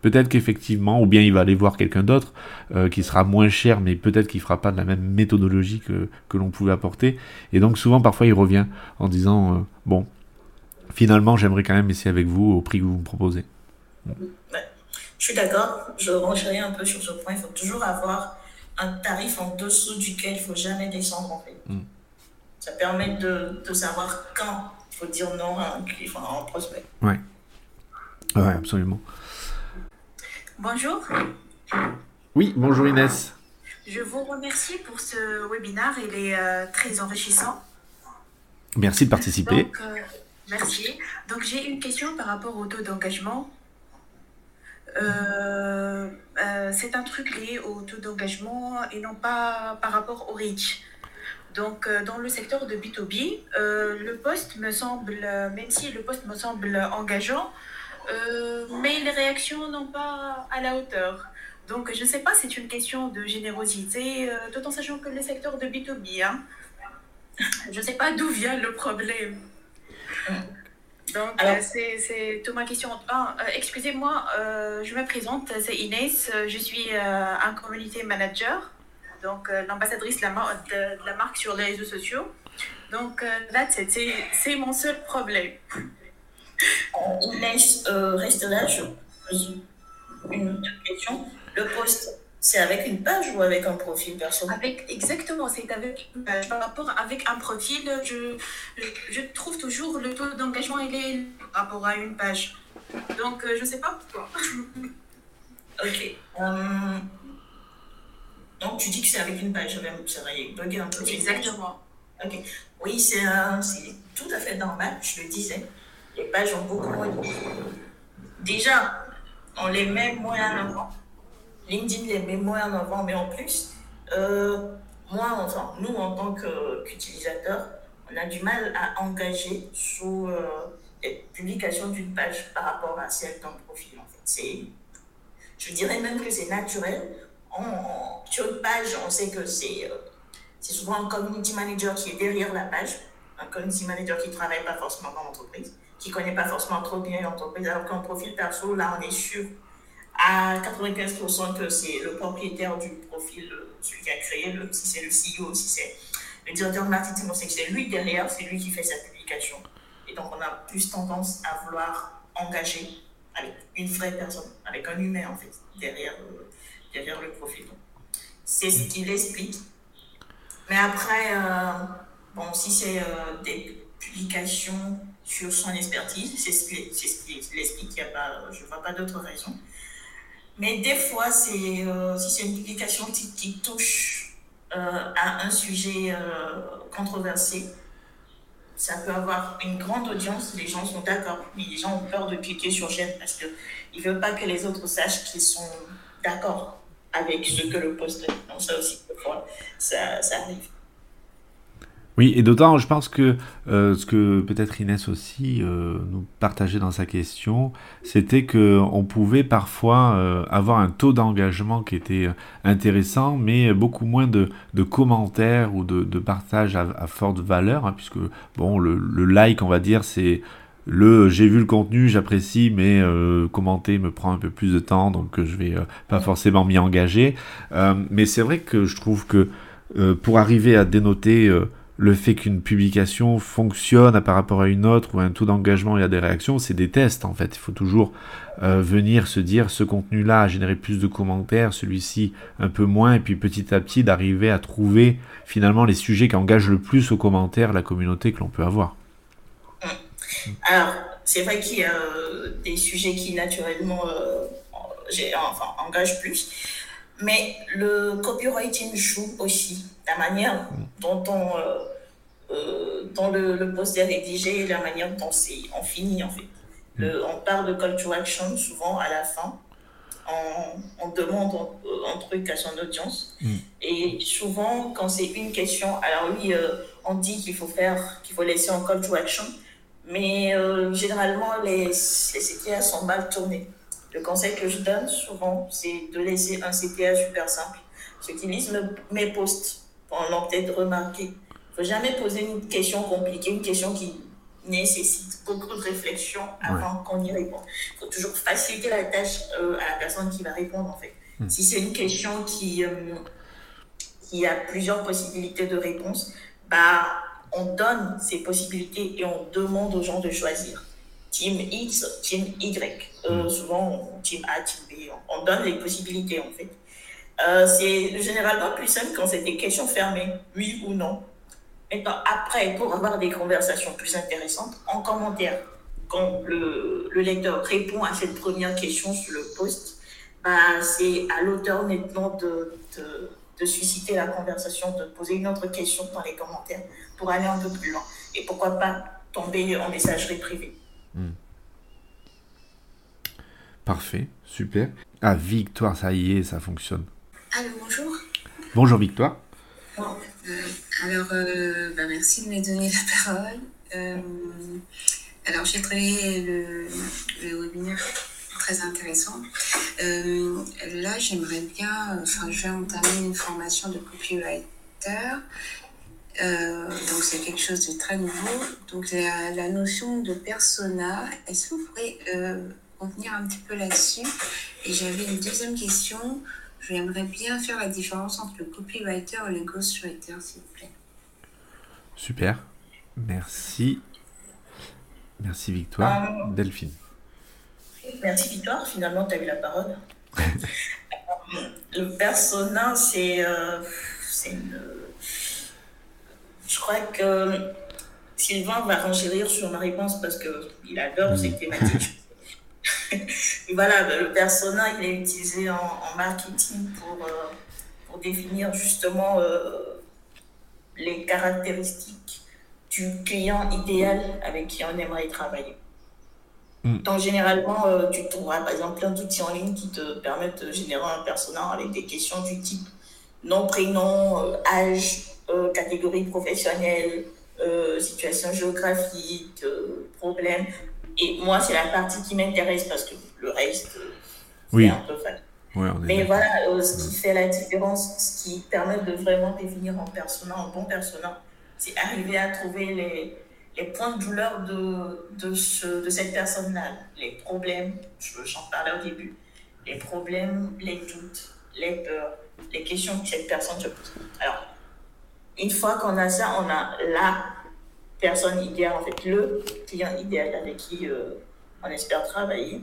Peut-être qu'effectivement, ou bien il va aller voir quelqu'un d'autre euh, qui sera moins cher, mais peut-être qu'il fera pas de la même méthodologie que, que l'on pouvait apporter. Et donc souvent, parfois, il revient en disant, euh, bon, finalement, j'aimerais quand même essayer avec vous au prix que vous me proposez. Je suis d'accord, je renchéris un peu sur ce point. Il faut toujours avoir un tarif en dessous duquel il ne faut jamais descendre en fait. Mm. Ça permet de, de, savoir quand il faut dire non à un client, à un prospect. Oui, ouais, absolument. Bonjour. Oui, bonjour Inès. Je vous remercie pour ce webinaire, il est euh, très enrichissant. Merci de participer. Donc, euh, merci. Donc j'ai une question par rapport au taux d'engagement. Euh, c'est un truc lié au taux d'engagement et non pas par rapport au reach. Donc, dans le secteur de B2B, le poste me semble, même si le poste me semble engageant, mais les réactions n'ont pas à la hauteur. Donc, je ne sais pas, c'est une question de générosité, euh, tout en sachant que le secteur de B2B, hein, je ne sais pas d'où vient le problème. Donc, euh, c'est toute ma question. Ah, excusez-moi, je me présente, c'est Inès, je suis un community manager, donc l'ambassadrice de, de, la marque sur les réseaux sociaux. Donc, là, c'est mon seul problème. Inès euh, reste là, je pose une question. Le poste, c'est avec une page ou avec un profil perso? Avec, Exactement, c'est avec une page. Par rapport avec un profil, je, je, trouve toujours le taux d'engagement il est par rapport à une page. Donc, euh, je ne sais pas pourquoi. ok. Euh, donc, tu dis que c'est avec une page. Ça va bugger un peu. Exactement. Ok. Oui, c'est tout à fait normal, je le disais les pages ont beaucoup moins de Déjà, on les met moins en avant. LinkedIn les met moins en avant, mais en plus, euh, moi, enfin, nous, en tant qu'utilisateurs, on a du mal à engager sous euh, les publications d'une page par rapport à celle d'un profil. En fait. Je dirais même que c'est naturel. sur une page, on sait que euh, c'est souvent un community manager qui est derrière la page, un community manager qui ne travaille pas forcément dans l'entreprise qui ne connaît pas forcément trop bien l'entreprise, alors qu'en profil perso, là, on est sûr à 95% que c'est le propriétaire du profil, euh, celui qui a créé, le, si c'est le CEO, si c'est le directeur marketing, on sait que c'est lui derrière, c'est lui qui fait sa publication. Et donc, on a plus tendance à vouloir engager avec une vraie personne, avec un humain, en fait, derrière, euh, derrière le profil. C'est ce qu'il explique. Mais après, euh, bon, si c'est des publications sur son expertise. C'est ce qu'il explique. je ne vois pas d'autre raison. Mais des fois, euh, si c'est une publication qui, touche euh, à un sujet euh, controversé, ça peut avoir une grande audience. Les gens sont d'accord, mais les gens ont peur de cliquer sur j'aime parce qu'ils ne veulent pas que les autres sachent qu'ils sont d'accord avec ce que le poste dit. Donc, ça aussi, ça, ça arrive. Oui, et d'autant, je pense que euh, ce que peut-être Inès aussi euh, nous partageait dans sa question, c'était que on pouvait parfois euh, avoir un taux d'engagement qui était intéressant, mais beaucoup moins de, commentaires ou de, de partages à, forte valeur, hein, puisque bon, le, like, on va dire, c'est le j'ai vu le contenu, j'apprécie, mais commenter me prend un peu plus de temps, donc je vais pas forcément m'y engager. mais c'est vrai que je trouve que pour arriver à dénoter le fait qu'une publication fonctionne par rapport à une autre ou un taux d'engagement et à des réactions, c'est des tests en fait. Il faut toujours euh, venir se dire ce contenu-là a généré plus de commentaires, celui-ci un peu moins, et puis petit à petit d'arriver à trouver finalement les sujets qui engagent le plus aux commentaires la communauté que l'on peut avoir. Alors, c'est vrai qu'il y a euh, des sujets qui naturellement euh, enfin, engagent plus. Mais le copywriting joue aussi la manière dont on, euh, euh, dont le, le, post est rédigé, la manière dont on finit en fait. Le, on parle de call to action souvent à la fin. On, on demande un, truc à son audience. Mm. Et souvent, quand c'est une question, alors oui, euh, on dit qu'il faut faire, qu'il faut laisser un call to action, mais généralement, les, les CTA sont mal tournés. Le conseil que je donne souvent, c'est de laisser un CTA super simple. Ceux qui lisent mes posts l'ont peut-être remarqué. Il ne faut jamais poser une question compliquée, une question qui nécessite beaucoup de réflexion avant qu'on y réponde. Il faut toujours faciliter la tâche à la personne qui va répondre, en fait. Hmm. Si c'est une question qui, qui a plusieurs possibilités de réponse, bah, on donne ces possibilités et on demande aux gens de choisir. Team X, Team Y. Euh, hmm. souvent, Team A, Team B. On donne les possibilités, en fait. Euh, c'est généralement plus simple quand c'est des questions fermées, oui ou non. Maintenant, après, pour avoir des conversations plus intéressantes, en commentaire, quand le, le lecteur répond à cette première question sur le post, bah, c'est à l'auteur maintenant de, de, de susciter la conversation, de poser une autre question dans les commentaires pour aller un peu plus loin. Et pourquoi pas tomber en messagerie privée. Hmm. Parfait, super. Ah, Victoire, ça y est, ça fonctionne. Allô, bonjour. Bonjour Victoire. Euh, alors, euh, bah, merci de me donner la parole. Euh, alors, j'ai trouvé le, le, webinaire très intéressant. là, j'aimerais bien, enfin, je vais entamer une formation de copywriter euh, donc c'est quelque chose de très nouveau. Donc la, la notion de persona, est-ce que vous pourrez euh, revenir un petit peu là-dessus? Et j'avais une deuxième question. J'aimerais bien faire la différence entre le copywriter et le ghostwriter, s'il vous plaît. Super. Merci. Merci Victoire. Euh, Delphine. Merci Victoire. Finalement, tu as eu la parole. le persona, c'est une je crois que Sylvain va renchérir sur ma réponse parce qu'il adore ces thématiques. voilà, le persona, il est utilisé en, marketing pour, euh, pour, définir justement euh, les caractéristiques du client idéal avec qui on aimerait travailler. Mm. Donc, généralement, euh, tu trouveras par exemple plein d'outils en ligne qui te permettent de générer un persona avec des questions du type nom, prénom, âge, euh, catégorie professionnelle, euh, situation géographique, euh, problème. Et moi, c'est la partie qui m'intéresse parce que le reste, c'est un peu facile. Mais voilà, ce qui fait la différence, ce qui permet de vraiment définir en persona, en bon persona, c'est arriver à trouver les, les points de douleur de, de, ce, de cette personne-là, les problèmes, j'en parlais au début, les problèmes, les doutes, les peurs, les questions que cette personne se pose. Alors, une fois qu'on a ça, on a la personne idéale, en fait, le client idéal avec qui euh, on espère travailler.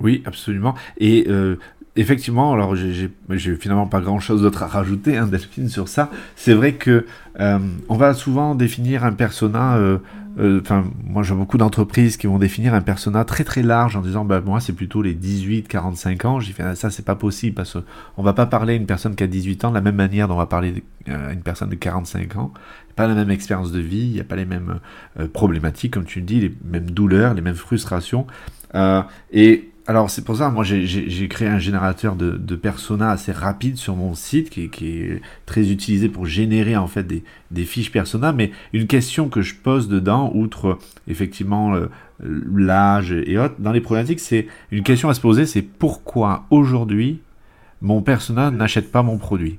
Oui, absolument. Et euh, effectivement, alors j'ai finalement pas grand chose d'autre à rajouter, hein, Delphine, sur ça. C'est vrai que euh, on va souvent définir un persona euh, enfin, moi j'ai beaucoup d'entreprises qui vont définir un persona très très large en disant, bah moi c'est plutôt les 18-45 ans. J'ai fait ah, ça c'est pas possible parce qu'on va pas parler à une personne qui a 18 ans de la même manière dont on va parler à une personne de 45 ans. Pas la même expérience de vie, il n'y a pas les mêmes euh, problématiques comme tu le dis, les mêmes douleurs, les mêmes frustrations. Euh, et alors c'est pour ça, moi j'ai créé un générateur de, de persona assez rapide sur mon site qui, est très utilisé pour générer en fait des, des, fiches persona. Mais une question que je pose dedans, outre effectivement euh, l'âge et autres, dans les problématiques, c'est une question à se poser, c'est pourquoi aujourd'hui mon persona n'achète pas mon produit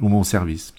ou mon service?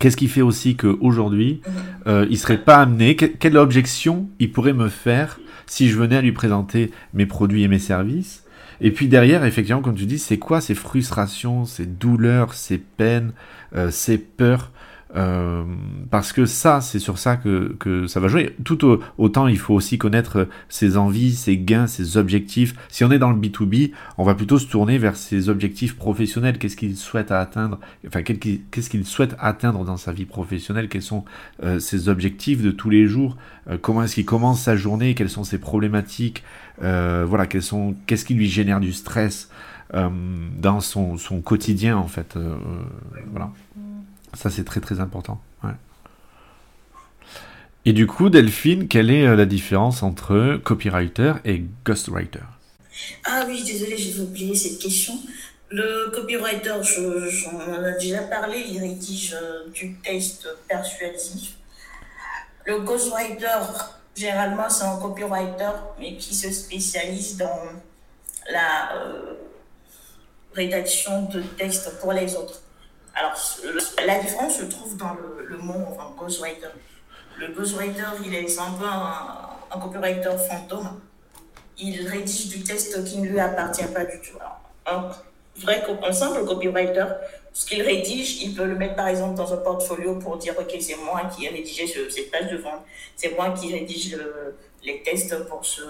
Qu'est-ce qui fait aussi qu'aujourd'hui, euh, il serait pas amené, quelle objection il pourrait me faire si je venais à lui présenter mes produits et mes services. Et puis derrière, effectivement, comme tu dis, c'est quoi ces frustrations, ces douleurs, ces peines, euh, ces peurs euh, parce que ça, c'est sur ça que, que, ça va jouer. Tout autant, il faut aussi connaître ses envies, ses gains, ses objectifs. Si on est dans le B2B, on va plutôt se tourner vers ses objectifs professionnels. Qu'est-ce qu'il souhaite atteindre? Enfin, qu'est-ce qu'il souhaite atteindre dans sa vie professionnelle? Quels sont euh, ses objectifs de tous les jours? Euh, Comment est-ce qu'il commence sa journée? Quelles sont ses problématiques? Voilà, qu'est-ce qui lui génère du stress dans son, son, quotidien en fait Voilà. Ça, c'est très très important. Et du coup, Delphine, quelle est euh, la différence entre copywriter et ghostwriter? Ah oui, désolé, j'ai oublié cette question. Le copywriter, j'en ai déjà parlé, il rédige euh, du texte persuasif. Le ghostwriter, généralement, c'est un copywriter, mais qui se spécialise dans la euh, rédaction de textes pour les autres. Alors, la différence se trouve dans le, mot enfin, ghostwriter. le ghostwriter, il est un peu un, copywriter fantôme. Il rédige du texte qui ne lui appartient pas du tout. un simple copywriter, ce qu'il rédige, il peut le mettre par exemple dans un portfolio pour dire Ok, c'est moi qui ai rédigé cette page de vente, c'est moi qui rédige les tests pour ce,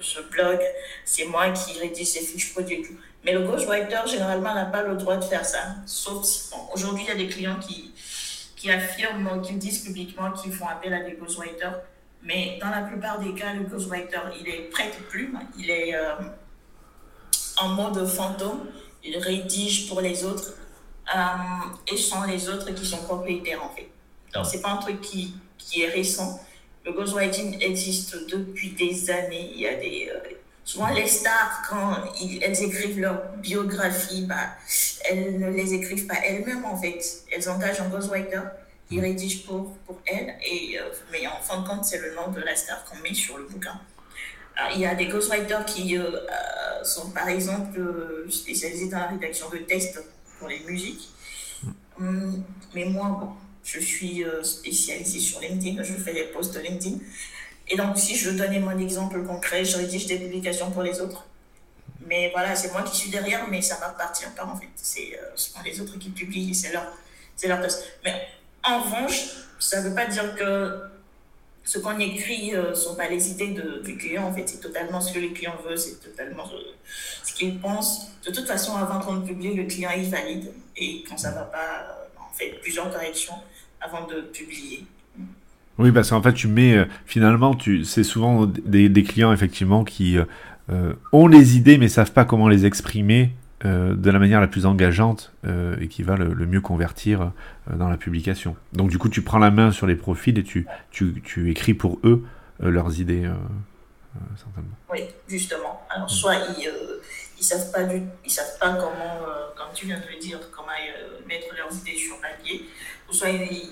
ce blog, c'est moi qui rédige ces fiches produits. Mais le ghostwriter, généralement, n'a pas le droit de faire ça. Sauf si, aujourd'hui, il y a des clients qui, qui affirment, qui disent publiquement qu'ils font appel à des ghostwriters. Mais dans la plupart des cas, le ghostwriter, il est prêt plume, il est euh, en mode fantôme, il rédige pour les autres euh, et sont les autres qui sont propriétaires en fait. Donc c'est pas un truc qui, qui est récent. Le ghostwriting existe depuis des années. Il y a des, euh, souvent les stars, quand elles écrivent leur biographie, bah, elles ne les écrivent pas elles-mêmes en fait. Elles engagent un ghostwriter qui rédige pour, pour elles, et, euh, mais en fin de compte, c'est le nom de la star qu'on met sur le bouquin. Alors, il y a des ghostwriters qui sont par exemple spécialisés dans la rédaction de textes pour les musiques. Hum, mais moi, bon, je suis euh, spécialisée sur LinkedIn, je fais des posts LinkedIn. Et donc, si je donnais mon exemple concret, je rédige des publications pour les autres. Mais voilà, c'est moi qui suis derrière, mais ça ne m'appartient pas en fait. C'est euh, les autres qui publient, c'est leur, leur poste. Mais en revanche, ça ne veut pas dire que ce qu'on écrit ne euh, sont pas les idées de, du client. En fait, c'est totalement ce que le client veut, c'est totalement ce qu'il pense. De toute façon, avant qu'on publie, le client il valide. Et quand ça ne va pas, fait plusieurs corrections avant de publier. Oui, parce qu'en fait, tu mets euh, finalement, tu, c'est souvent des, des, clients effectivement qui euh, ont les idées mais savent pas comment les exprimer euh, de la manière la plus engageante euh, et qui va le, mieux convertir euh, dans la publication. Donc du coup, tu prends la main sur les profils et tu, tu, tu écris pour eux leurs idées, certainement. Oui, justement. Alors soit ils ils savent pas du, ils savent pas comment, comme tu viens de le dire, comment mettre leurs idées sur papier, ou soit ils,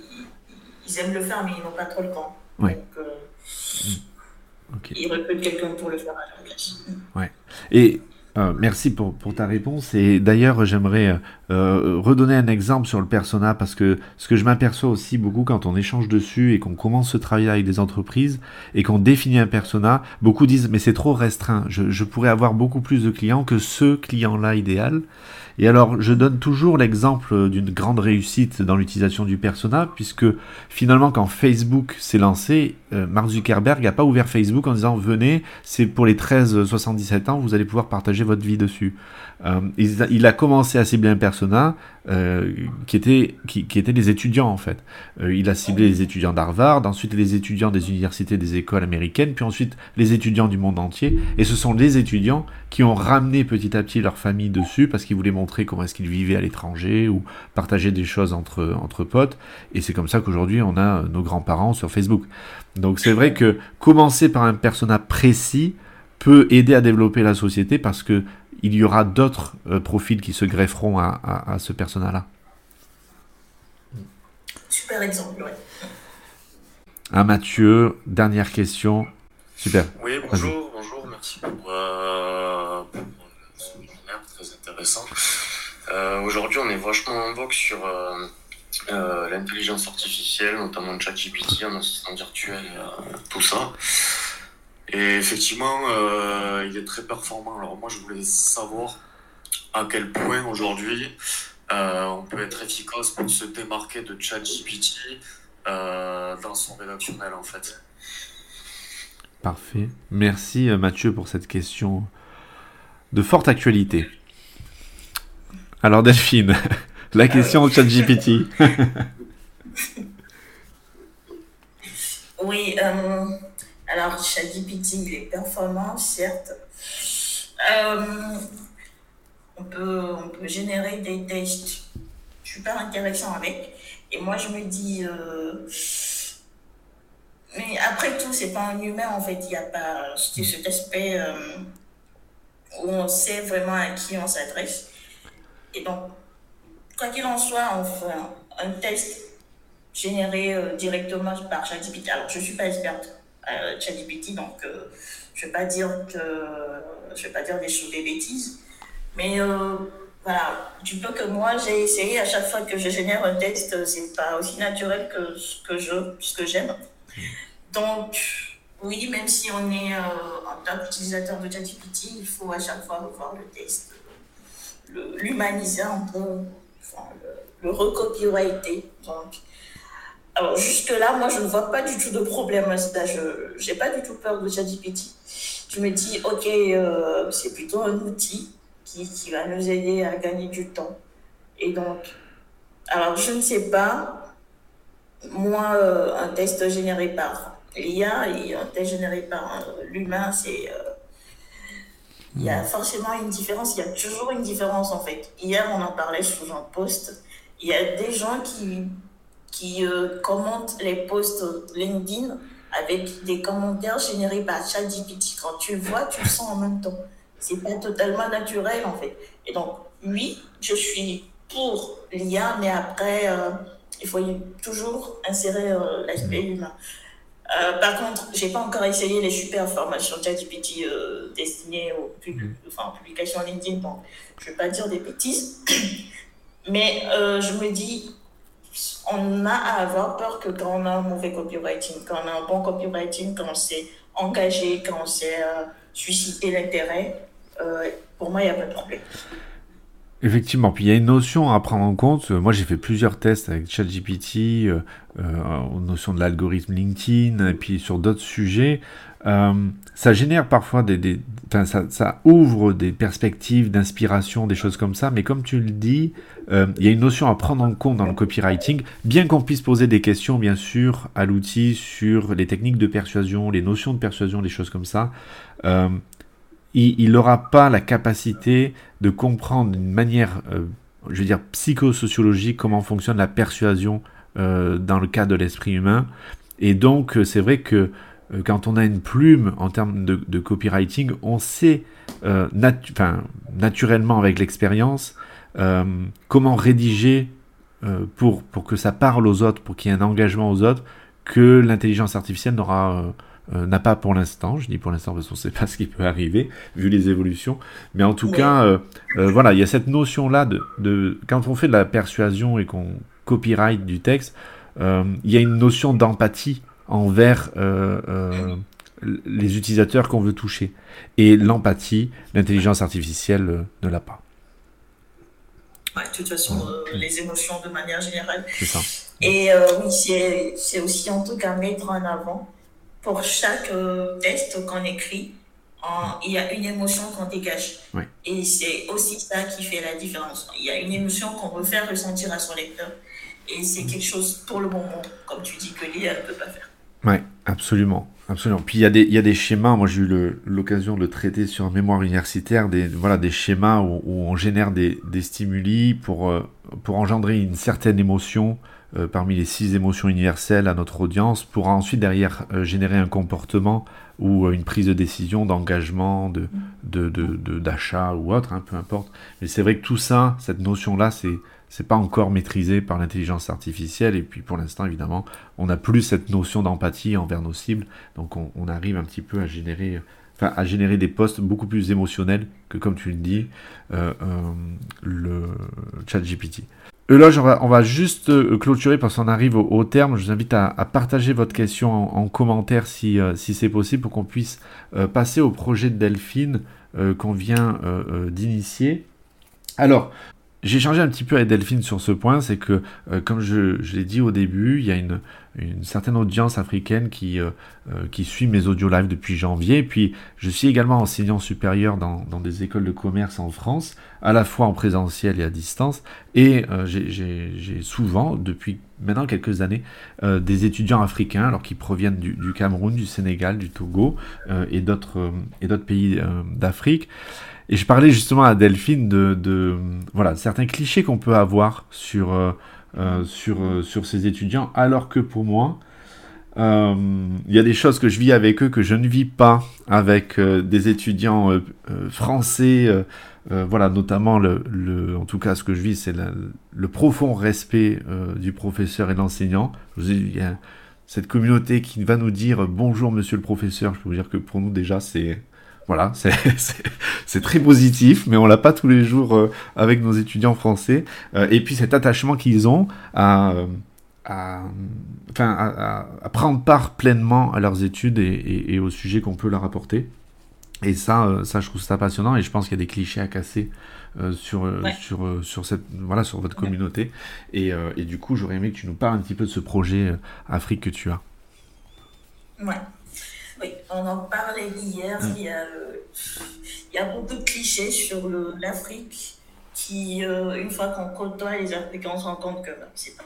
ils, aiment le faire mais ils n'ont pas trop le temps. Donc, mm. ils recrutent quelqu'un pour le faire à leur place. Ouais. Et euh, merci pour, ta réponse. Et d'ailleurs, j'aimerais euh, redonner un exemple sur le persona parce que ce que je m'aperçois aussi beaucoup quand on échange dessus et qu'on commence ce travail avec des entreprises et qu'on définit un persona, beaucoup disent mais c'est trop restreint. Je, je pourrais avoir beaucoup plus de clients que ce client-là idéal. Et alors, je donne toujours l'exemple d'une grande réussite dans l'utilisation du persona, puisque finalement, quand Facebook s'est lancé, euh, Mark Zuckerberg n'a pas ouvert Facebook en disant venez, c'est pour les 13-77 ans, vous allez pouvoir partager votre vie dessus. Euh, il, a commencé à cibler un persona euh, qui, était, qui, était des étudiants en fait. Euh, il a ciblé les étudiants d'Harvard, ensuite les étudiants des universités, des écoles américaines, puis ensuite les étudiants du monde entier. Et ce sont les étudiants qui ont ramené petit à petit leur famille dessus parce qu'ils voulaient montrer comment est-ce qu'ils vivaient à l'étranger ou partager des choses entre, entre potes. Et c'est comme ça qu'aujourd'hui on a nos grands-parents sur Facebook. Donc c'est vrai que commencer par un persona précis peut aider à développer la société parce que il y aura d'autres euh, profils qui se grefferont à, à, ce personnage-là. Super exemple, oui. À Mathieu, dernière question. Super. Oui, bonjour, bonjour, merci pour, euh, pour ce webinaire très intéressant. Euh, Aujourd'hui, on est vachement en vogue sur euh, euh l'intelligence artificielle, notamment ChatGPT, un assistant virtuel, tout ça. Et effectivement, euh, il est très performant. Alors moi, je voulais savoir à quel point aujourd'hui euh, on peut être efficace pour se démarquer de ChatGPT euh, dans son rédactionnel en fait. Parfait. Merci euh, Mathieu pour cette question de forte actualité. Alors Delphine, la question de ChatGPT. oui. Alors, ChatGPT, il est performant, certes. Euh, on, peut, on peut générer des tests super intéressants avec. Et moi, je me dis, euh, mais après tout, c'est pas un humain en fait. Il n'y a pas cet aspect euh, où on sait vraiment à qui on s'adresse. Et donc, quoi qu'il en soit, on fait un, test généré directement par ChatGPT. Alors, je ne suis pas experte euh, ChatGPT, donc euh, je vais pas dire que je vais pas dire des choses des bêtises, mais euh, voilà, du peu que moi j'ai essayé à chaque fois que je génère un texte, c'est pas aussi naturel que ce que je, ce que j'aime. Donc, oui, même si on est euh, en tant qu'utilisateur de ChatGPT, il faut à chaque fois revoir le test, l'humaniser un peu, le, le recopyrighter. Donc, alors jusque-là, moi, je ne vois pas du tout de problème à ça. Je n'ai pas du tout peur de ChatGPT. Je me dis, ok, euh, c'est plutôt un outil qui, qui, va nous aider à gagner du temps. Et donc, alors je ne sais pas, moi, euh, un test généré par l'IA et un test généré par euh, l'humain, c'est... il y a forcément une différence, il y a toujours une différence en fait. Hier, on en parlait sous un post. Il y a des gens qui qui euh, commentent les posts LinkedIn avec des commentaires générés par ChatGPT. Quand tu vois, tu le sens en même temps. C'est pas totalement naturel en fait. Et donc, oui, je suis pour l'IA, mais après, euh, il faut toujours insérer euh, l'aspect mmh. humain. par contre, j'ai pas encore essayé les super formations ChatGPT destinées aux mmh. enfin, publications LinkedIn, donc je vais pas dire des bêtises. Mais je me dis, on a à avoir peur que quand on a un mauvais copywriting, quand on a un bon copywriting, quand on s'est engagé, quand on s'est euh, suscité l'intérêt, euh, pour moi, il n'y a pas de problème. Effectivement, puis il y a une notion à prendre en compte. Moi, j'ai fait plusieurs tests avec ChatGPT, euh, euh, notion de l'algorithme LinkedIn, et puis sur d'autres sujets. Euh, ça génère parfois des, des ça, ouvre des perspectives d'inspiration, des choses comme ça. Mais comme tu le dis, euh, il y a une notion à prendre en compte dans le copywriting, bien qu'on puisse poser des questions, bien sûr, à l'outil sur les techniques de persuasion, les notions de persuasion, des choses comme ça. Euh, il n'aura pas la capacité de comprendre d'une manière, je veux dire, psychosociologique comment fonctionne la persuasion dans le cas de l'esprit humain. Et donc, c'est vrai que quand on a une plume en termes de, de copywriting, on sait euh, natu naturellement avec l'expérience euh, comment rédiger euh, pour, pour que ça parle aux autres, pour qu'il y ait un engagement aux autres, que l'intelligence artificielle n'aura euh, n'a pas pour l'instant. Je dis pour l'instant parce qu'on ne sait pas ce qui peut arriver vu les évolutions. Mais en tout cas, euh, euh, voilà, il y a cette notion-là de, de, quand on fait de la persuasion et qu'on copyright du texte, il y a une notion d'empathie envers les utilisateurs qu'on veut toucher. Et l'empathie, l'intelligence artificielle ne l'a pas. Ouais, de toute façon, euh, les émotions de manière générale. C'est ça. Et euh, oui, c'est aussi en tout cas mettre en avant pour chaque euh, test qu'on écrit, en, il y a une émotion qu'on dégage. Oui. Et c'est aussi ça qui fait la différence. Il y a une émotion qu'on veut faire ressentir à son lecteur. Et c'est quelque chose pour le moment, comme tu dis, que l'IA ne peut pas faire. Oui, absolument. Absolument. Puis il y, a des, y a des schémas, moi j'ai eu l'occasion de le traiter sur mémoire universitaire, des, voilà, des schémas où, on génère des, des stimuli pour, euh, pour engendrer une certaine émotion euh, parmi les six émotions universelles à notre audience, pour ensuite derrière euh, générer un comportement ou une prise de décision, d'engagement, de, de, de, de, d'achat ou autre, hein, peu importe. Mais c'est vrai que tout ça, cette notion-là, c'est c'est pas encore maîtrisé par l'intelligence artificielle et puis pour l'instant évidemment on n'a plus cette notion d'empathie envers nos cibles donc on, arrive un petit peu à générer des postes beaucoup plus émotionnels que comme tu le dis euh, euh, le chat GPT Eloge, on va, juste euh, clôturer parce qu'on arrive au, terme. Je vous invite à, partager votre question en, en commentaire si, si c'est possible pour qu'on puisse passer au projet de Delphine qu'on vient d'initier. Alors, j'ai changé un petit peu avec Delphine sur ce point, c'est que, euh, comme je, je l'ai dit au début, il y a une, une certaine audience africaine qui, euh, euh, qui suit mes audio live depuis janvier. Et puis, je suis également enseignant supérieur dans, dans des écoles de commerce en France, à la fois en présentiel et à distance. Et euh, j'ai souvent, depuis maintenant quelques années, euh, des étudiants africains, alors qui proviennent du, du Cameroun, du Sénégal, du Togo euh, et d'autres pays d'Afrique. Et je parlais justement à Delphine de, de voilà certains clichés qu'on peut avoir sur euh, euh, sur euh, sur ces étudiants, alors que pour moi, euh, il y a des choses que je vis avec eux que je ne vis pas avec des étudiants euh, français. voilà, notamment le, le, en tout cas, ce que je vis, c'est le profond respect du professeur et de l'enseignant. Il y a cette communauté qui va nous dire bonjour, monsieur le professeur. Je peux vous dire que pour nous déjà, c'est voilà, c'est très positif, mais on l'a pas tous les jours euh, avec nos étudiants français. Euh, et puis cet attachement qu'ils ont à, à, à, prendre part pleinement à leurs études et, et, au sujet qu'on peut leur apporter. Et ça, euh, ça, je trouve ça passionnant et je pense qu'il y a des clichés à casser euh, sur, euh, sur, sur, cette, voilà, sur votre communauté. Et, et, du coup, j'aurais aimé que tu nous parles un petit peu de ce projet Afrique que tu as. Ouais. Oui, on en parlait hier. Mm. Il, y a, il y a beaucoup de clichés sur l'Afrique qui, une fois qu'on côtoie les Africains, on se rend compte que c'est pas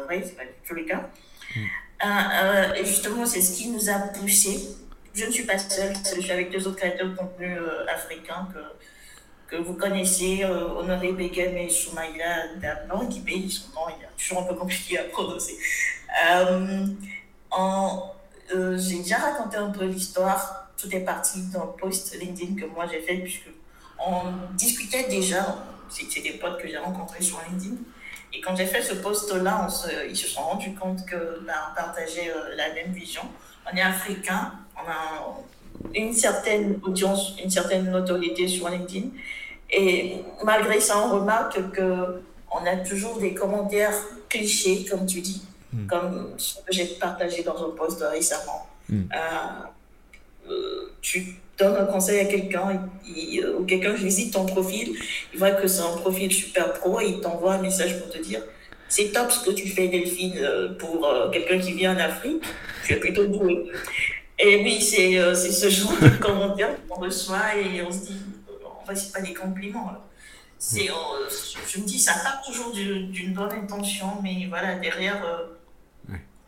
vrai, c'est pas du tout le cas. Euh, euh, et justement, c'est ce qui nous a poussé. Je ne suis pas seule, je suis avec deux autres créateurs de contenu euh, africains que, que vous connaissez, Honoré Begem et Soumaïla Daban, qui payent son nom, il est toujours un peu compliqué à prononcer. J'ai déjà raconté un peu l'histoire, tout est parti d'un post LinkedIn que moi j'ai fait, puisque on discutait déjà, c'était des potes que j'ai rencontrés sur LinkedIn, et quand j'ai fait ce post-là, ils se sont rendus compte que ben, partageait euh, la même vision. On est africain, on a une certaine audience, une certaine notoriété sur LinkedIn. Et malgré ça, on remarque qu'on a toujours des commentaires clichés, comme tu dis, hmm. comme ce que j'ai partagé dans un post récemment. Hmm. Euh, tu donne un conseil à quelqu'un ou quelqu'un visite ton profil, il voit que c'est un profil super pro et il t'envoie un message pour te dire c'est top ce que tu fais Delphine euh, pour euh, quelqu'un qui vient en Afrique, tu es plutôt doué. Et oui, c'est ce genre de commentaires qu'on reçoit et on se dit, en fait, c'est pas des compliments. C'est, je me dis, ça part toujours d'une bonne intention, mais voilà, derrière,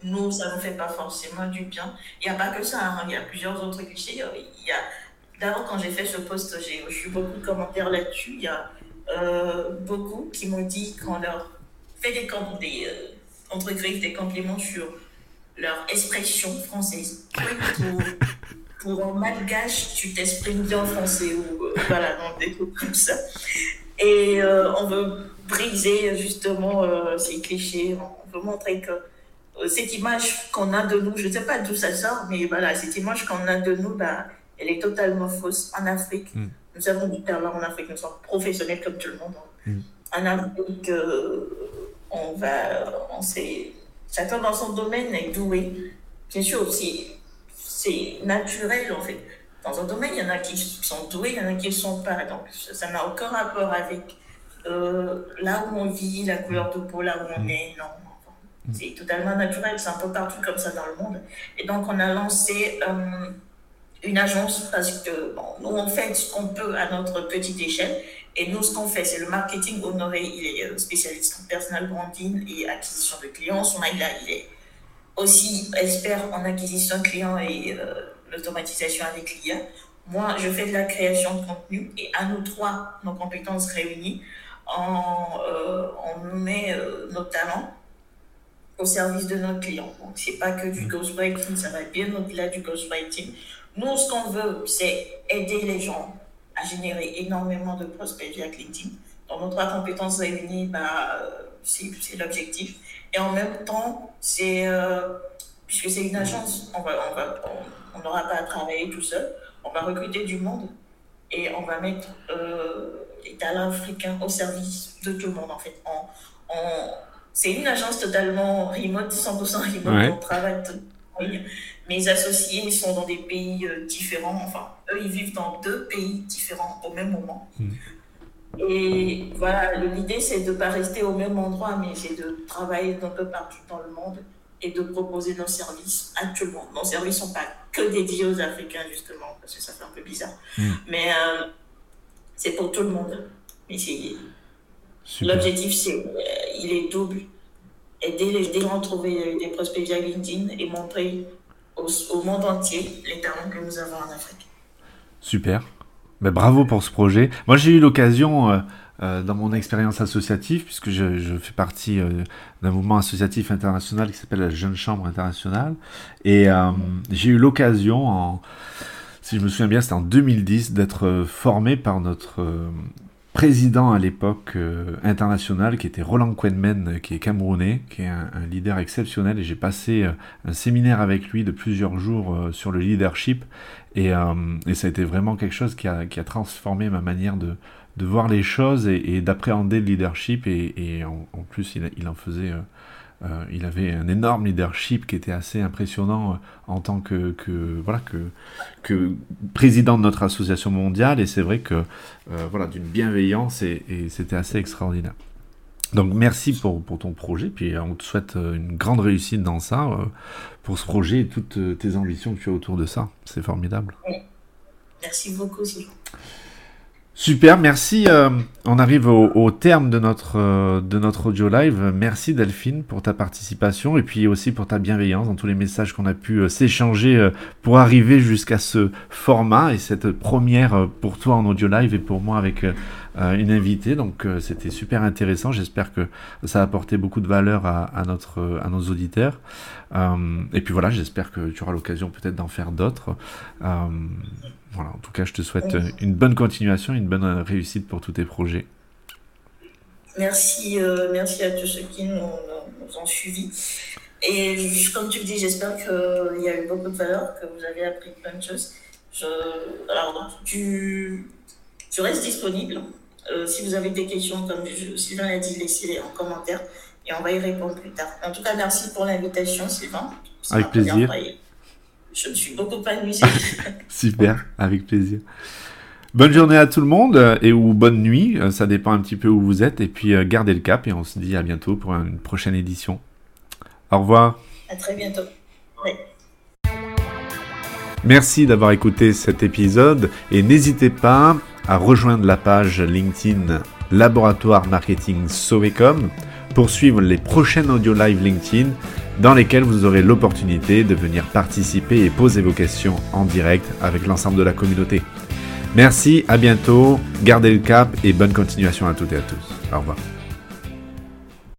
nous, ça ne fait pas forcément du bien. Il n'y a pas que ça, hein. il y a plusieurs autres clichés. Y a, d'abord, quand j'ai fait ce post, j'ai reçu beaucoup de commentaires là-dessus. Il y a euh, beaucoup qui m'ont dit qu'on leur fait des, des euh, entre des compliments sur leur expression française. pour, pour un malgache, tu t'exprimes bien en français ou euh, voilà, dans des trucs comme ça. Et on veut briser justement ces clichés. On veut montrer que euh, cette image qu'on a de nous, je ne sais pas d'où ça sort, mais voilà, cette image qu'on a de nous, bah, elle est totalement fausse. En Afrique, mm. nous avons du talent en Afrique, nous sommes professionnels comme tout le monde. Mm. En Afrique, euh, on va, on sait, chacun dans son domaine est doué. Bien sûr, c'est naturel en fait. Dans un domaine, il y en a qui sont doués, il y en a qui ne sont pas. Donc, ça n'a aucun rapport avec euh, là où on vit, la couleur de peau, là où on mm. est. Non, c'est totalement naturel, c'est un peu partout comme ça dans le monde. Et donc, on a lancé euh, une agence parce que bon, nous, on fait ce qu'on peut à notre petite échelle. Et nous, ce qu'on fait, c'est le marketing. Honoré, il est euh, spécialiste en personal branding et acquisition de clients. Soumaïla, il est aussi expert en acquisition de clients et euh, l'automatisation avec l'IA. Moi, je fais de la création de contenu et à nous trois, nos compétences réunies, on, on met nos talents au service de nos clients. Donc, c'est pas que du mm. ghostwriting, ça va bien au-delà du ghostwriting. Nous, ce qu'on veut, c'est aider les gens à générer énormément de prospects via LinkedIn. Dans nos trois compétences réunies, bah, euh, c'est l'objectif. Et en même temps, c'est, euh, puisque c'est une agence, on n'aura on, on, pas à travailler tout seul, on va recruter du monde et on va mettre euh, les talents africains au service de tout le monde, en fait. On, on, c'est une agence totalement remote, 100% remote, on travaille Mes associés sont dans des pays euh, différents, enfin, eux, ils vivent dans deux pays différents au même moment. Hmm. Et voilà, l'idée, c'est de ne pas rester au même endroit, mais c'est de travailler un peu partout dans le monde et de proposer nos services à tout le monde. Nos services ne sont pas que dédiés aux Africains, justement, parce que ça fait un peu bizarre. Hmm. Mais euh, c'est pour tout le monde. Mais L'objectif, c'est, euh, il est double. Aider les gens à trouver des prospects via LinkedIn et montrer au, monde entier les talents que nous avons en Afrique. Super. Ben, bravo pour ce projet. Moi, j'ai eu l'occasion, euh, euh, dans mon expérience associative, puisque je, je fais partie d'un mouvement associatif international qui s'appelle la Jeune Chambre internationale, et j'ai eu l'occasion, en, si je me souviens bien, c'était en 2010, d'être formé par notre président à l'époque euh, international qui était Roland Quenmen, euh, qui est camerounais, qui est un, leader exceptionnel. Et j'ai passé euh, un séminaire avec lui de plusieurs jours sur le leadership. Et, ça a été vraiment quelque chose qui a, transformé ma manière de, voir les choses et, d'appréhender le leadership. Et, en, plus, il, en faisait il avait un énorme leadership qui était assez impressionnant en tant que, voilà que, que président de notre association mondiale et c'est vrai que voilà d'une bienveillance et, c'était assez extraordinaire. Donc merci pour, pour, ton projet, puis on te souhaite une grande réussite dans ça, pour ce projet et toutes tes ambitions que tu as autour de ça. C'est formidable. Merci beaucoup, Sylvain. Super, merci. Euh, on arrive au, terme de notre, euh, de notre audio live. Merci Delphine pour ta participation et puis aussi pour ta bienveillance dans tous les messages qu'on a pu euh, s'échanger pour arriver jusqu'à ce format et cette première pour toi en audio live et pour moi avec une invitée. Donc c'était super intéressant. J'espère que ça a apporté beaucoup de valeur à nos auditeurs. et puis voilà, j'espère que tu auras l'occasion peut-être d'en faire d'autres. Voilà, en tout cas, je te souhaite euh, une bonne continuation, une bonne euh, réussite pour tous tes projets. Merci, euh, merci à tous ceux qui nous, ont suivis. Et comme tu le dis, j'espère qu'il y a eu beaucoup de valeur, que vous avez appris plein de choses. alors, tu, tu restes disponible. si vous avez des questions, comme Sylvain l'a dit, laissez-les en commentaire et on va y répondre plus tard. En tout cas, merci pour l'invitation, Sylvain. Avec plaisir je me suis beaucoup amusée. Super, avec plaisir. Bonne journée à tout le monde et ou bonne nuit, euh, ça dépend un petit peu où vous êtes. Et puis euh, gardez le cap et on se dit à bientôt pour une prochaine édition. Au revoir. À très bientôt. Merci d'avoir écouté cet épisode et n'hésitez pas à rejoindre la page LinkedIn Laboratoire Marketing Sovecom pour suivre les prochaines audio live LinkedIn dans lesquels vous aurez l'opportunité de venir participer et poser vos questions en direct avec l'ensemble de la communauté. Merci, à bientôt, gardez le cap et bonne continuation à toutes et à tous. Au revoir.